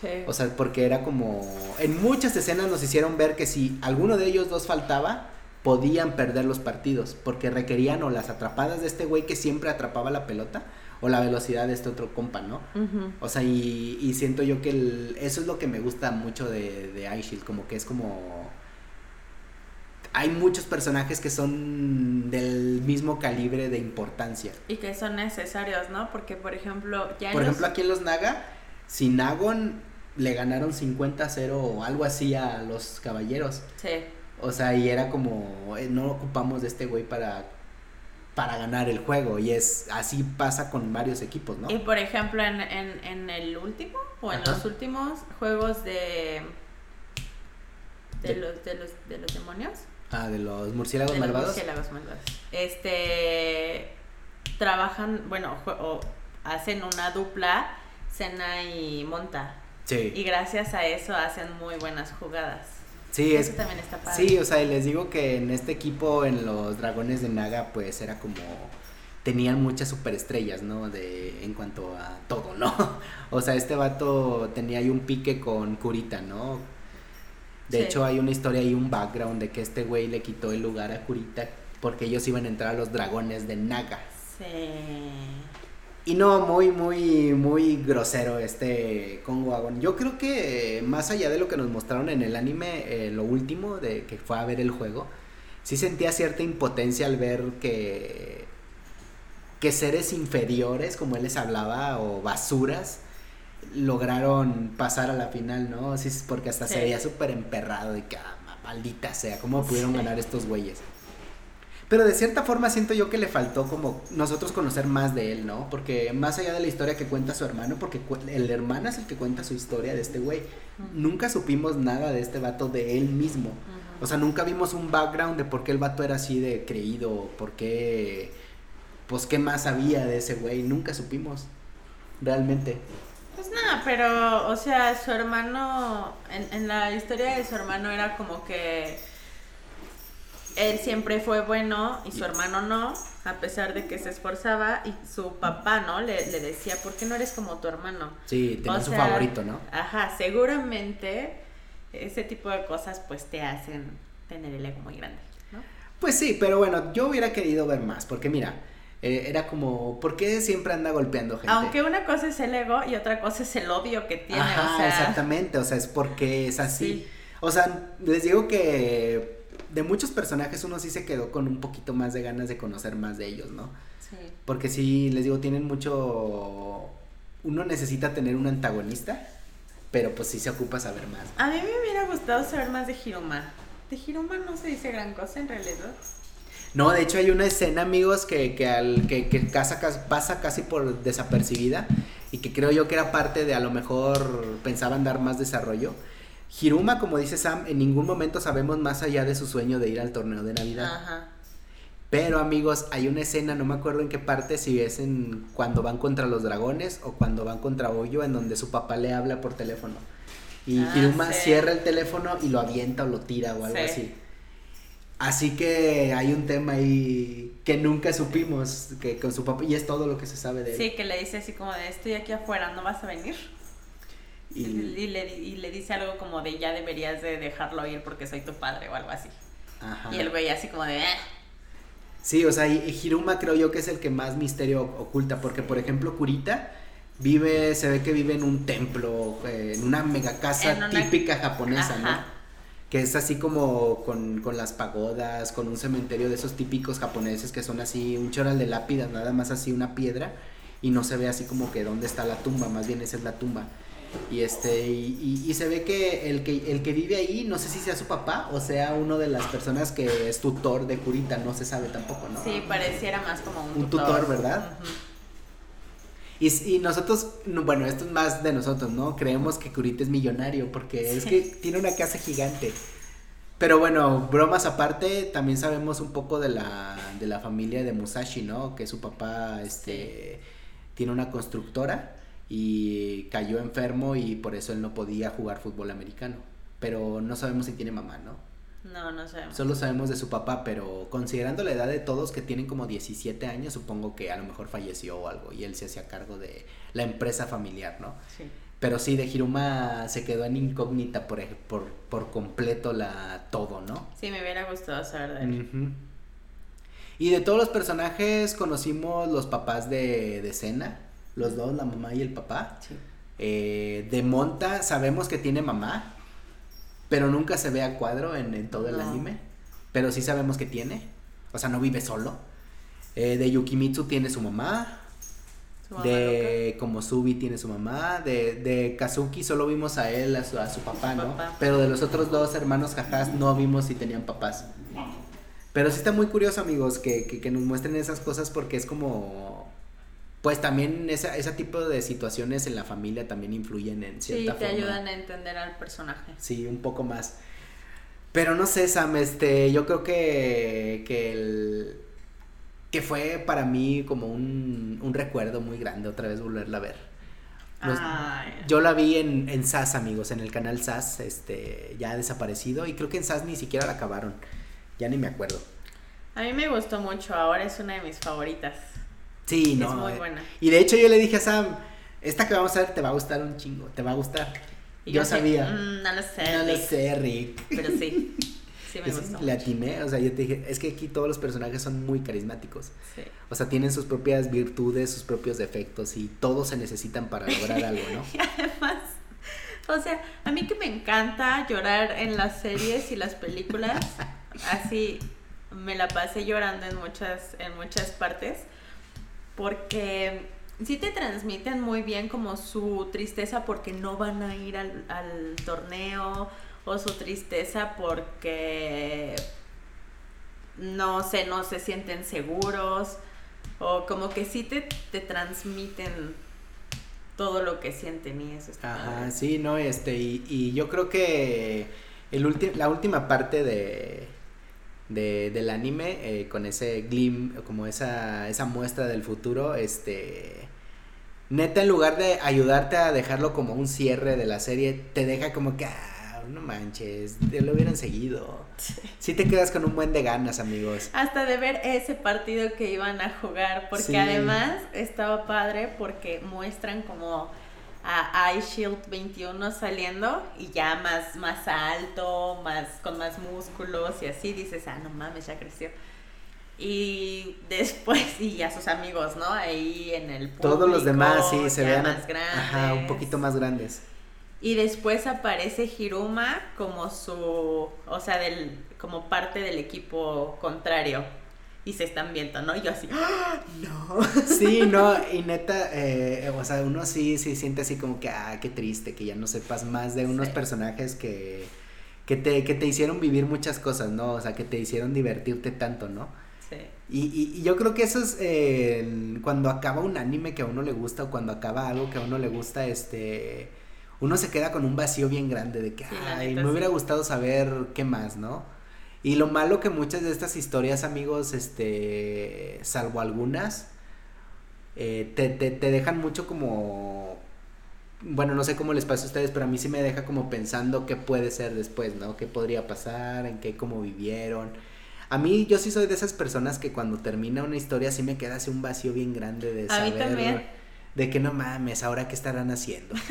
Sí. O sea, porque era como, en muchas escenas nos hicieron ver que si alguno de ellos dos faltaba, podían perder los partidos porque requerían o las atrapadas de este güey que siempre atrapaba la pelota o la velocidad de este otro compa, ¿no? O sea, y, siento yo que eso es lo que me gusta mucho de, de como que es como hay muchos personajes que son del mismo calibre de importancia. Y que son necesarios, ¿no? Porque, por ejemplo, ya Por ejemplo, aquí en los Naga, sin Nagon le ganaron 50-0 o algo así a los caballeros. Sí. O sea, y era como, eh, no ocupamos de este güey para para ganar el juego y es así pasa con varios equipos, ¿no? Y por ejemplo en, en, el último o en los últimos juegos de de, los, de los de los demonios Ah, de los murciélagos de malvados. Los murciélagos malvados. Este trabajan, bueno, o hacen una dupla, Cena y Monta. Sí. Y gracias a eso hacen muy buenas jugadas. Sí, eso también está padre. Sí, o sea, les digo que en este equipo, en los Dragones de Naga, pues era como tenían muchas superestrellas, ¿no? De en cuanto a todo, ¿no? (laughs) O sea, este vato tenía ahí un pique con Kurita, ¿no? De hecho, hay una historia y un background de que este güey le quitó el lugar a Kurita porque ellos iban a entrar a los dragones de Naga. Sí. Y no, muy, muy, muy grosero este Congo Agon. Yo creo que más allá de lo que nos mostraron en el anime, eh, lo último de que fue a ver el juego, sí sentía cierta impotencia al ver que, que seres inferiores, como él les hablaba, o basuras, lograron pasar a la final, ¿no? Sí, porque hasta se veía súper emperrado de que, ah, maldita sea, ¿cómo pudieron ganar estos güeyes? Pero de cierta forma siento yo que le faltó como nosotros conocer más de él, ¿no? Porque más allá de la historia que cuenta su hermano, porque el hermano es el que cuenta su historia de este güey, nunca supimos nada de este vato de él mismo. O sea, nunca vimos un background de por qué el vato era así de creído, por qué, pues qué más había de ese güey, nunca supimos, realmente. Pues nada, pero, o sea, su hermano, en, en, la historia de su hermano era como que él siempre fue bueno y su hermano no, a pesar de que se esforzaba y su papá, ¿no? Le, le decía, ¿por qué no eres como tu hermano? Sí, tenía su favorito, ¿no? Ajá, seguramente ese tipo de cosas pues te hacen tener el ego muy grande, ¿no? Pues sí, pero bueno, yo hubiera querido ver más, porque mira, eh, era como, ¿por qué siempre anda golpeando gente? Aunque una cosa es el ego y otra cosa es el odio que tiene. Ajá, o sea... exactamente, o sea, es porque es así. O sea, les digo que de muchos personajes uno sí se quedó con un poquito más de ganas de conocer más de ellos, ¿no? Sí. Porque sí, les digo, tienen mucho... Uno necesita tener un antagonista, pero pues sí se ocupa saber más. A mí me hubiera gustado saber más de Hiruma. De Hiruma no se dice gran cosa en realidad. No, de hecho hay una escena, amigos, que, que, al, que, que pasa casi por desapercibida y que creo yo que era parte de a lo mejor pensaban dar más desarrollo. Hiruma, como dice Sam, en ningún momento sabemos más allá de su sueño de ir al torneo de Navidad. Ajá. Pero amigos, hay una escena, no me acuerdo en qué parte, si es en cuando van contra los dragones o cuando van contra Hoyo, en donde su papá le habla por teléfono. Y ah, Hiruma cierra el teléfono y lo avienta o lo tira o algo así. Así que hay un tema ahí que nunca supimos que con su papá y es todo lo que se sabe de él. Sí, que le dice así como de estoy aquí afuera, ¿no vas a venir? Y, le, dice algo como de ya deberías de dejarlo ir porque soy tu padre o algo así. Y el güey así como de... Eh". Sí, o sea, y Hiruma creo yo que es el que más misterio oculta porque por ejemplo Kurita vive, se ve que vive en un templo, eh, en una mega casa típica japonesa, ¿no? que es así como con, las pagodas, con un cementerio de esos típicos japoneses que son así un choral de lápidas, nada más así una piedra y no se ve así como que dónde está la tumba, más bien esa es la tumba. Y este y, se ve que el que el que vive ahí, no sé si sea su papá o sea uno de las personas que es tutor de Kurita, no se sabe tampoco, ¿no? Sí, pareciera más como un, un tutor. ¿verdad? Y, nosotros, bueno, esto es más de nosotros, ¿no? Creemos que Kurita es millonario porque es que tiene una casa gigante. Pero bueno, bromas aparte, también sabemos un poco de la, de la familia de Musashi, ¿no? Que su papá este, tiene una constructora y cayó enfermo y por eso él no podía jugar fútbol americano. Pero no sabemos si tiene mamá, ¿no? No, no sabemos. Solo sabemos de su papá, pero considerando la edad de todos que tienen como 17 años, supongo que a lo mejor falleció o algo y él se hacía cargo de la empresa familiar, ¿no? Sí. Pero sí, de Hiruma se quedó en incógnita por, por, por completo la todo, ¿no? Sí, me hubiera gustado saber de él. Y de todos los personajes conocimos los papás de, de Cena, los dos, la mamá y el papá. Sí. Eh, de Monta sabemos que tiene mamá, pero nunca se ve a cuadro en, todo el anime. pero sí sabemos que tiene. O sea, no vive solo. Eh, de Yukimitsu tiene su mamá. de como Subi tiene su mamá. De, de Kazuki solo vimos a él, a su, a su papá, ¿no? Pero de los otros dos hermanos jajás no vimos si tenían papás. Pero sí está muy curioso, amigos, que, que, que nos muestren esas cosas porque es como pues también esa, ese tipo de situaciones en la familia también influyen en cierta Sí, te ayudan a entender al personaje. Sí, un poco más. Pero no sé, Sam, este, yo creo que, que el, que fue para mí como un, un recuerdo muy grande otra vez volverla a ver. yo la vi en, en SAS, amigos, en el canal SAS, este, ya desaparecido, y creo que en SAS ni siquiera la acabaron, ya ni me acuerdo. A mí me gustó mucho, ahora es una de mis favoritas. Sí, no. Es muy eh, buena. Y de hecho yo le dije a Sam, esta que vamos a ver te va a gustar un chingo, te va a gustar. Y yo, sabía. Mm, no lo sé. No lo sé, Rick. Pero sí. Sí me (laughs) gustó. Le atiné, o sea, yo te dije, es que aquí todos los personajes son muy carismáticos. Sí. O sea, tienen sus propias virtudes, sus propios defectos y todos se necesitan para lograr (laughs) algo, ¿no? y además, o sea, a mí que me encanta llorar en las series y las películas, así me la pasé llorando en muchas en muchas partes porque sí te transmiten muy bien como su tristeza porque no van a ir al, torneo o su tristeza porque no sé, no se sienten seguros o como que sí te, te transmiten todo lo que sienten y eso está Ajá, sí, no, este, y, y yo creo que el la última parte de, de, del anime, eh, con ese glim, como esa, esa muestra del futuro, este... Neta, en lugar de ayudarte a dejarlo como un cierre de la serie, te deja como que, ah, no manches, te lo hubieran seguido. (laughs) Sí. te quedas con un buen de ganas, amigos. Hasta de ver ese partido que iban a jugar, porque además estaba padre porque muestran como a iShield 21 saliendo y ya más, más alto, más, con más músculos y así dices, ah, no mames, ya creció. Y después, (laughs) y a sus amigos, ¿no? Ahí en el público, Todos los demás, sí, se vean más grandes. Ajá, un poquito más grandes. Y después aparece Hiruma como su, o sea, del, como parte del equipo contrario y se están viendo, ¿no? Y yo así, ¡Ah! no. (laughs) Sí, no, y neta, eh, o sea, uno sí, sí siente así como que, ah, qué triste, que ya no sepas más de unos personajes que, que, te, que te hicieron vivir muchas cosas, ¿no? O sea, que te hicieron divertirte tanto, ¿no? Sí. Y, y, yo creo que eso es eh, cuando acaba un anime que a uno le gusta o cuando acaba algo que a uno le gusta, este, uno se queda con un vacío bien grande de que, ay, me hubiera gustado saber qué más, ¿no? Y lo malo que muchas de estas historias, amigos, este, salvo algunas, eh, te, te, te, dejan mucho como, bueno, no sé cómo les pasa a ustedes, pero a mí sí me deja como pensando qué puede ser después, ¿no? ¿Qué podría pasar? ¿En qué, cómo vivieron? A mí, yo sí soy de esas personas que cuando termina una historia sí me queda así un vacío bien grande de saber. De que no mames, ahora qué estarán haciendo. (laughs)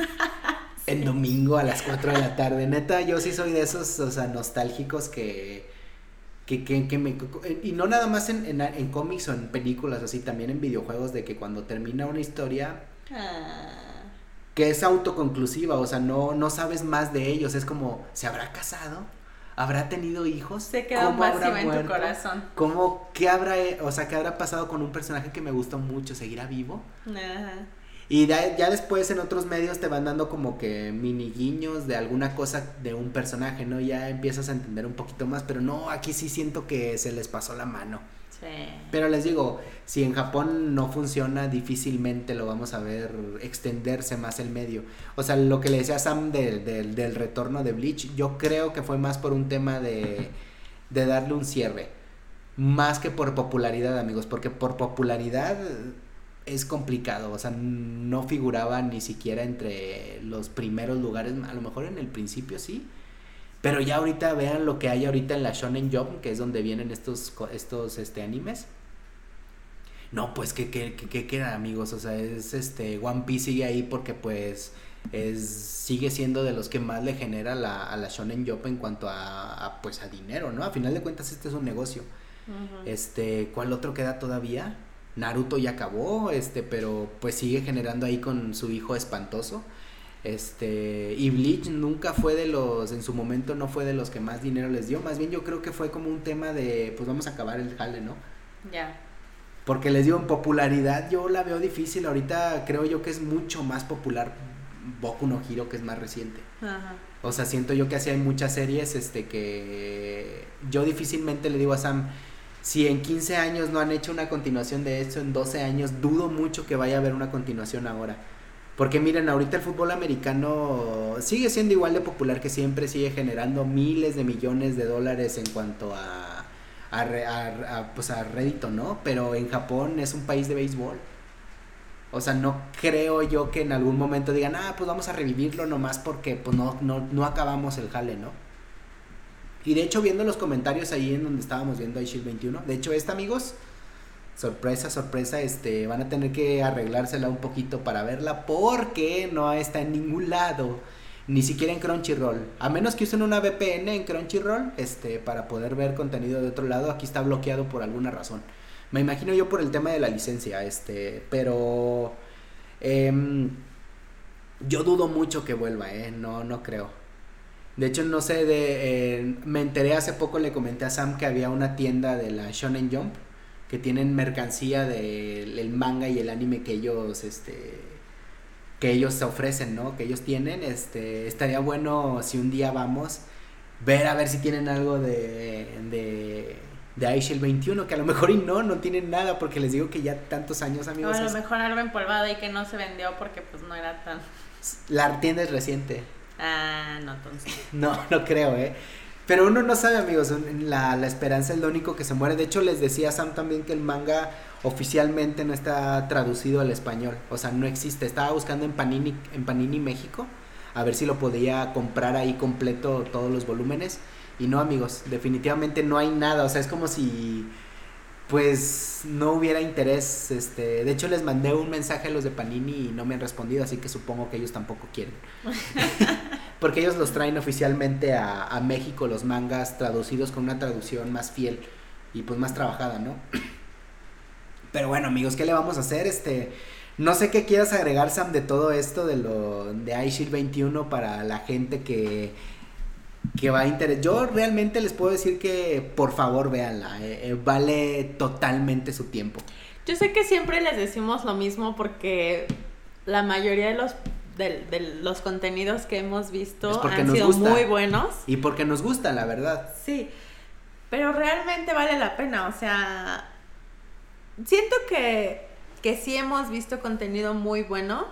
En domingo a las 4 de la tarde. Neta, yo sí soy de esos, o sea, nostálgicos que que, que, que me, y no nada más en, en, en, cómics o en películas, así también en videojuegos, de que cuando termina una historia, ah. que es autoconclusiva, o sea, no, no sabes más de ellos, es como, ¿se habrá casado? ¿Habrá tenido hijos? Se ¿Cómo habrá en tu corazón. ¿Cómo, qué habrá, o sea, qué habrá pasado con un personaje que me gustó mucho? ¿Seguirá vivo? Ajá. Y ya, después en otros medios te van dando como que mini guiños de alguna cosa de un personaje, ¿no? Ya empiezas a entender un poquito más, pero no, aquí sí siento que se les pasó la mano. Sí. Pero les digo, si en Japón no funciona, difícilmente lo vamos a ver extenderse más el medio. O sea, lo que le decía Sam del retorno de Bleach, yo creo que fue más por un tema de, de darle un cierre. Más que por popularidad, amigos, porque por popularidad es complicado, o sea, no figuraba ni siquiera entre los primeros lugares, a lo mejor en el principio sí, pero ya ahorita vean lo que hay ahorita en la Shonen Jump, que es donde vienen estos, estos este, animes. No, pues que, que, que, queda amigos, o sea, es este, One Piece sigue ahí porque pues es, sigue siendo de los que más le genera la, a la Shonen Jump en cuanto a, pues a dinero, ¿no? A final de cuentas este es un negocio. Este, ¿cuál otro queda todavía? Naruto ya acabó, este, pero pues sigue generando ahí con su hijo espantoso. Este, y Bleach nunca fue de los, en su momento no fue de los que más dinero les dio, más bien yo creo que fue como un tema de, pues vamos a acabar el jale, ¿no? Ya. Porque les dio en popularidad, yo la veo difícil, ahorita creo yo que es mucho más popular Boku no Hiro, que es más reciente. Ajá. O sea, siento yo que así hay muchas series, este, que yo difícilmente le digo a Sam, si en 15 años no han hecho una continuación de esto, en 12 años, dudo mucho que vaya a haber una continuación ahora. Porque miren, ahorita el fútbol americano sigue siendo igual de popular que siempre, sigue generando miles de millones de dólares en cuanto a, a, pues a rédito, ¿no? Pero en Japón es un país de béisbol. O sea, no creo yo que en algún momento digan, ah, pues vamos a revivirlo nomás porque pues no, no, no acabamos el jale, ¿no? Y de hecho, viendo los comentarios ahí en donde estábamos viendo iShield 21, de hecho, esta, amigos, sorpresa, sorpresa, este, van a tener que arreglársela un poquito para verla porque no está en ningún lado, ni siquiera en Crunchyroll. A menos que usen una VPN en Crunchyroll, este, para poder ver contenido de otro lado, aquí está bloqueado por alguna razón. Me imagino yo por el tema de la licencia, este, pero em, yo dudo mucho que vuelva, eh, no, no creo. De hecho, no sé, de, eh, me enteré hace poco, le comenté a Sam que había una tienda de la Shonen Jump que tienen mercancía del manga y el anime que ellos, este, que ellos ofrecen, ¿no? Que ellos tienen, este, estaría bueno si un día vamos, ver a ver si tienen algo de, de, de 21, que a lo mejor y no, no tienen nada, porque les digo que ya tantos años, amigos. O a lo mejor algo empolvado y que no se vendió porque pues no era tan... La tienda es reciente. Ah, no, entonces. (laughs) No, no creo, ¿eh? Pero uno no sabe, amigos, la, la, esperanza es lo único que se muere. De hecho, les decía Sam también que el manga oficialmente no está traducido al español. O sea, no existe. Estaba buscando en Panini, en Panini México a ver si lo podía comprar ahí completo todos los volúmenes. Y no, amigos, definitivamente no hay nada. O sea, es como si pues no hubiera interés. Este, de hecho, les mandé un mensaje a los de Panini y no me han respondido, así que supongo que ellos tampoco quieren. (laughs) Porque ellos los traen oficialmente a, a, México, los mangas traducidos con una traducción más fiel y pues más trabajada, ¿no? (clears throat) Pero bueno, amigos, ¿qué le vamos a hacer? Este, no sé qué quieras agregar, Sam, de todo esto de lo de iShield 21 para la gente que que va a interesar. Yo realmente les puedo decir que por favor véanla, eh, eh, vale totalmente su tiempo. Yo sé que siempre les decimos lo mismo porque la mayoría de los de, los contenidos que hemos visto han sido muy buenos. Y porque nos gusta, la verdad. Sí, pero realmente vale la pena, o sea, siento que, que sí hemos visto contenido muy bueno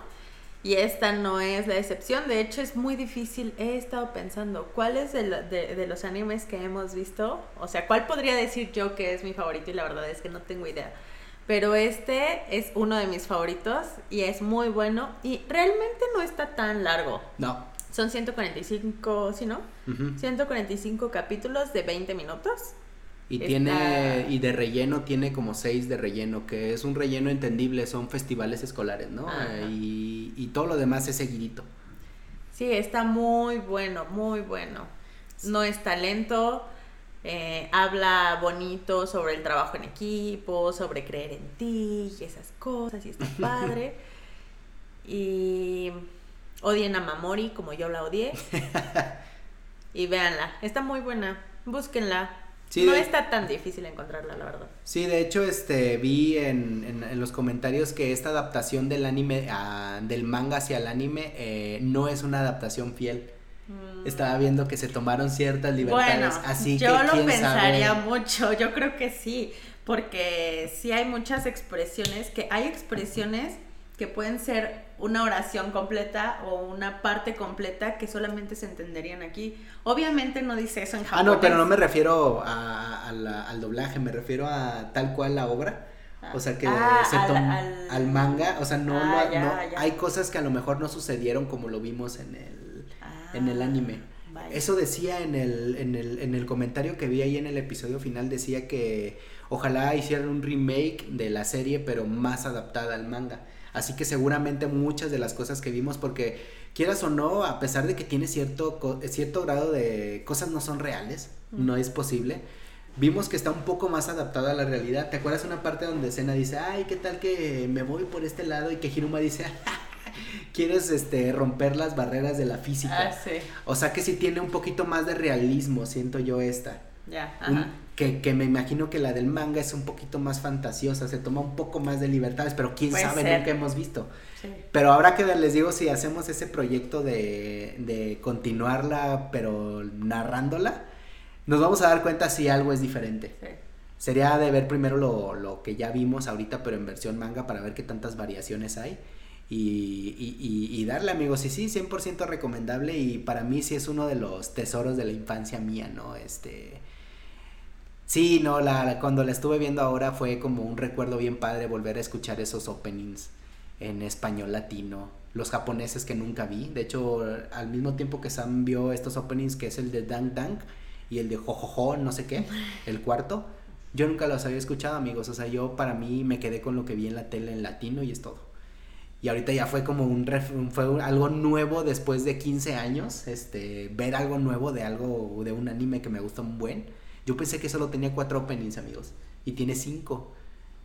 y esta no es la excepción. De hecho, es muy difícil. He estado pensando, ¿cuáles de, de, los animes que hemos visto? O sea, ¿cuál podría decir yo que es mi favorito? Y la verdad es que no tengo idea. Pero este es uno de mis favoritos y es muy bueno. Y realmente no está tan largo. No. Son 145, ¿sí no? 145 capítulos de 20 minutos. Y tiene, y de relleno tiene como seis de relleno, que es un relleno entendible, son festivales escolares, ¿no? Y, y, todo lo demás es seguidito. Sí, está muy bueno, muy bueno. No es talento, eh, habla bonito sobre el trabajo en equipo, sobre creer en ti y esas cosas, y está (laughs) padre. y odien a Mamori como yo la odié. (laughs) y véanla, está muy buena, búsquenla no está tan difícil encontrarla, la verdad. Sí, de hecho, este, vi en, en, los comentarios que esta adaptación del anime, ah, del manga hacia el anime, eh, no es una adaptación fiel. Mm. Estaba viendo que se tomaron ciertas libertades, bueno, así yo que lo pensaría mucho, yo creo que sí, porque sí hay muchas expresiones, que hay expresiones que pueden ser una oración completa o una parte completa que solamente se entenderían aquí. Obviamente no dice eso en japonés. Ah, no, pero no me refiero a, al doblaje, me refiero a tal cual la obra. O sea que ah, se al, manga, o sea, no, ah, no, hay cosas que a lo mejor no sucedieron como lo vimos en el, en el anime. Eso decía en el, en, el, en el comentario que vi ahí en el episodio final, decía que ojalá hicieran un remake de la serie, pero más adaptada al manga. Así que seguramente muchas de las cosas que vimos, porque quieras o no, a pesar de que tiene cierto, cierto grado de cosas no son reales, no es posible, vimos que está un poco más adaptada a la realidad. ¿Te acuerdas una parte donde Sena dice, ay, qué tal que me voy por este lado y que Hiruma dice, (laughs) quieres este romper las barreras de la física. Ah, sí. O sea que sí tiene un poquito más de realismo, siento yo esta. Ya, ajá. Que, que me imagino que la del manga es un poquito más fantasiosa, se toma un poco más de libertades, pero quién Puede sabe, ser. nunca hemos visto. Sí. Pero ahora que les digo, si hacemos ese proyecto de, de continuarla, pero narrándola, nos vamos a dar cuenta si algo es diferente. sí. Sería de ver primero lo, lo que ya vimos ahorita, pero en versión manga, para ver qué tantas variaciones hay. Y, y, y- y darle, amigos. Y sí, 100% recomendable. Y para mí sí es uno de los tesoros de la infancia mía, ¿no? Este. Sí, no, la, la- cuando la estuve viendo ahora fue como un recuerdo bien padre volver a escuchar esos openings en español latino. Los japoneses que nunca vi. De hecho, al mismo tiempo que Sam vio estos openings, que es el de Dang Dang y el de Jojojo, no sé qué, (laughs) el cuarto. Yo nunca los había escuchado, amigos. O sea, yo para mí me quedé con lo que vi en la tele en latino y es todo. Y ahorita ya fue como un, fue algo nuevo después de 15 años, este, ver algo nuevo de algo, de un anime que me gustó un buen. Yo pensé que solo tenía cuatro openings, amigos, y tiene cinco.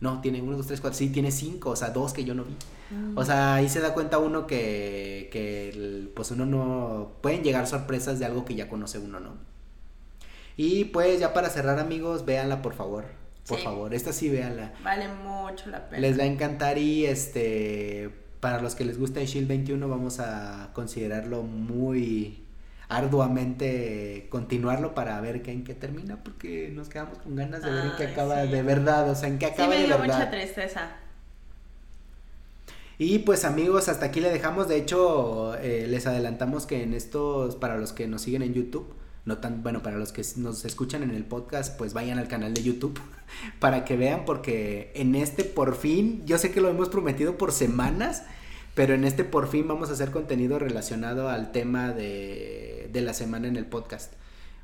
No, tiene uno, dos, tres, cuatro, sí, tiene cinco, o sea, dos que yo no vi. O sea, ahí se da cuenta uno que, que el- pues uno no, pueden llegar sorpresas de algo que ya conoce uno, ¿no? Y pues ya para cerrar, amigos, véanla, por favor. Por Sí. favor, esta sí véanla. Vale mucho la pena. Les va a encantar y este para los que les gusta Shield 21 vamos a considerarlo muy arduamente continuarlo para ver qué, en qué termina porque nos quedamos con ganas de ver en qué acaba sí. de verdad, o sea, en qué Sí acaba me de dio verdad. mucha tristeza. Y pues amigos, hasta aquí le dejamos. De hecho, eh, les adelantamos que en estos, para los que nos siguen en YouTube, no tan, bueno, para los que nos escuchan en el podcast, pues vayan al canal de YouTube (laughs) para que vean, porque en este por fin, yo sé que lo hemos prometido por semanas, pero en este por fin vamos a hacer contenido relacionado al tema de, de la semana en el podcast.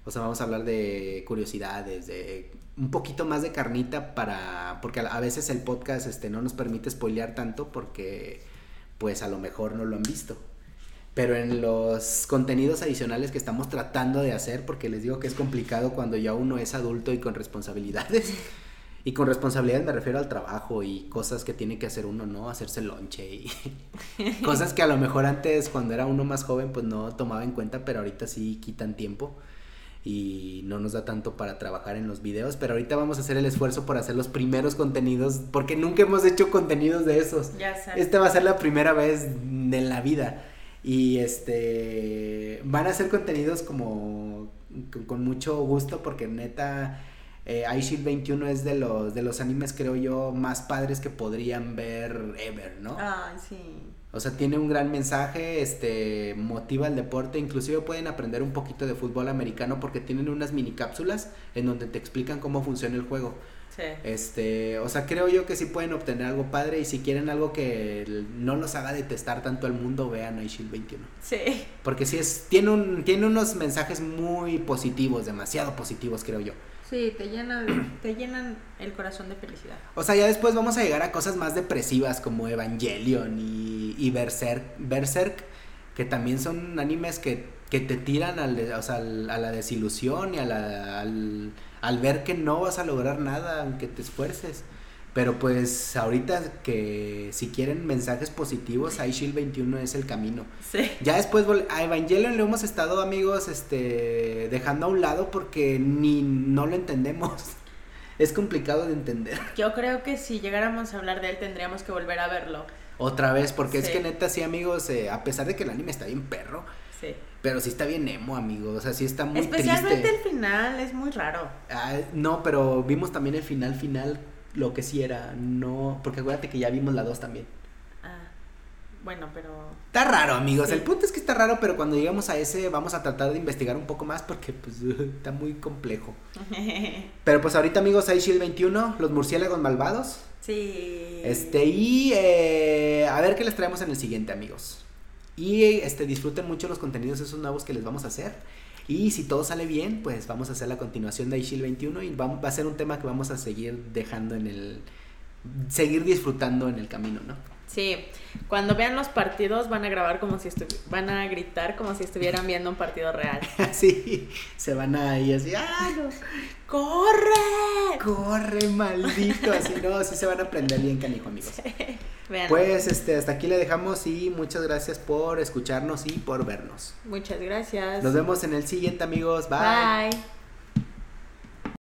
O sea, vamos a hablar de curiosidades, de un poquito más de carnita para porque a, veces el podcast este no nos permite spoilear tanto porque pues a lo mejor no lo han visto. Pero en los contenidos adicionales que estamos tratando de hacer, porque les digo que es complicado cuando ya uno es adulto y con responsabilidades. (laughs) Y con responsabilidades me refiero al trabajo y cosas que tiene que hacer uno, ¿no? Hacerse lonche y (laughs) cosas que a lo mejor antes cuando era uno más joven pues no tomaba en cuenta, pero ahorita sí quitan tiempo y no nos da tanto para trabajar en los videos, pero ahorita vamos a hacer el esfuerzo por hacer los primeros contenidos porque nunca hemos hecho contenidos de esos. Ya sé. Esta va a ser la primera vez en la vida. Y este van a ser contenidos como con, con mucho gusto porque neta eh, iShield 21 es de los de los animes creo yo más padres que podrían ver ever, ¿no? Ay, sí. O sea, tiene un gran mensaje, este, motiva el deporte, inclusive pueden aprender un poquito de fútbol americano porque tienen unas mini cápsulas en donde te explican cómo funciona el juego. Sí. Este, o sea, creo yo que sí pueden obtener algo padre y si quieren algo que no los haga detestar tanto al mundo, vean iShield 21. Sí. Porque sí es, tiene un, tiene unos mensajes muy positivos, demasiado positivos, creo yo. Sí, te llenan, te llenan el corazón de felicidad. O sea, ya después vamos a llegar a cosas más depresivas como Evangelion y, y Berserk, Berserk, que también son animes que, que te tiran al, o sea, a la desilusión y a la- al, al ver que no vas a lograr nada aunque te esfuerces. Pero pues ahorita que si quieren mensajes positivos, iShield 21 es el camino. Sí. Ya después a Evangelion lo hemos estado, amigos, este, dejando a un lado porque ni no lo entendemos. (laughs) Es complicado de entender. Yo creo que si llegáramos a hablar de él tendríamos que volver a verlo. Otra vez, porque es que neta, sí, amigos, eh, a pesar de que el anime está bien perro, Sí. pero sí está bien emo, amigos. O sea, sí está muy Especialmente triste. el final es muy raro. Ah, no, pero vimos también el final, final, lo que sí era. No, porque acuérdate que ya vimos la 2 también. Ah, bueno, pero Está raro, amigos. Sí. El punto es que está raro, pero cuando lleguemos a ese vamos a tratar de investigar un poco más porque pues (laughs) está muy complejo. (laughs) Pero pues ahorita, amigos, hay Shield 21, los murciélagos malvados. sí. Este, y eh, a ver qué les traemos en el siguiente, amigos. Y este, disfruten mucho los contenidos esos nuevos que les vamos a hacer. Y si todo sale bien, pues vamos a hacer la continuación de iShield 21 y va, va a ser un tema que vamos a seguir dejando en el... Seguir disfrutando en el camino, ¿no? Sí, cuando vean los partidos van a grabar como si van a gritar como si estuvieran viendo un partido real. (laughs) sí, se van a ir así, ¡ah, no! ¡Corre! ¡Corre, maldito! Así no, así se van a aprender bien, canijo, amigos. Pues este, hasta aquí le dejamos y muchas gracias por escucharnos y por vernos. Muchas gracias. Nos vemos en el siguiente, amigos. Bye. Bye.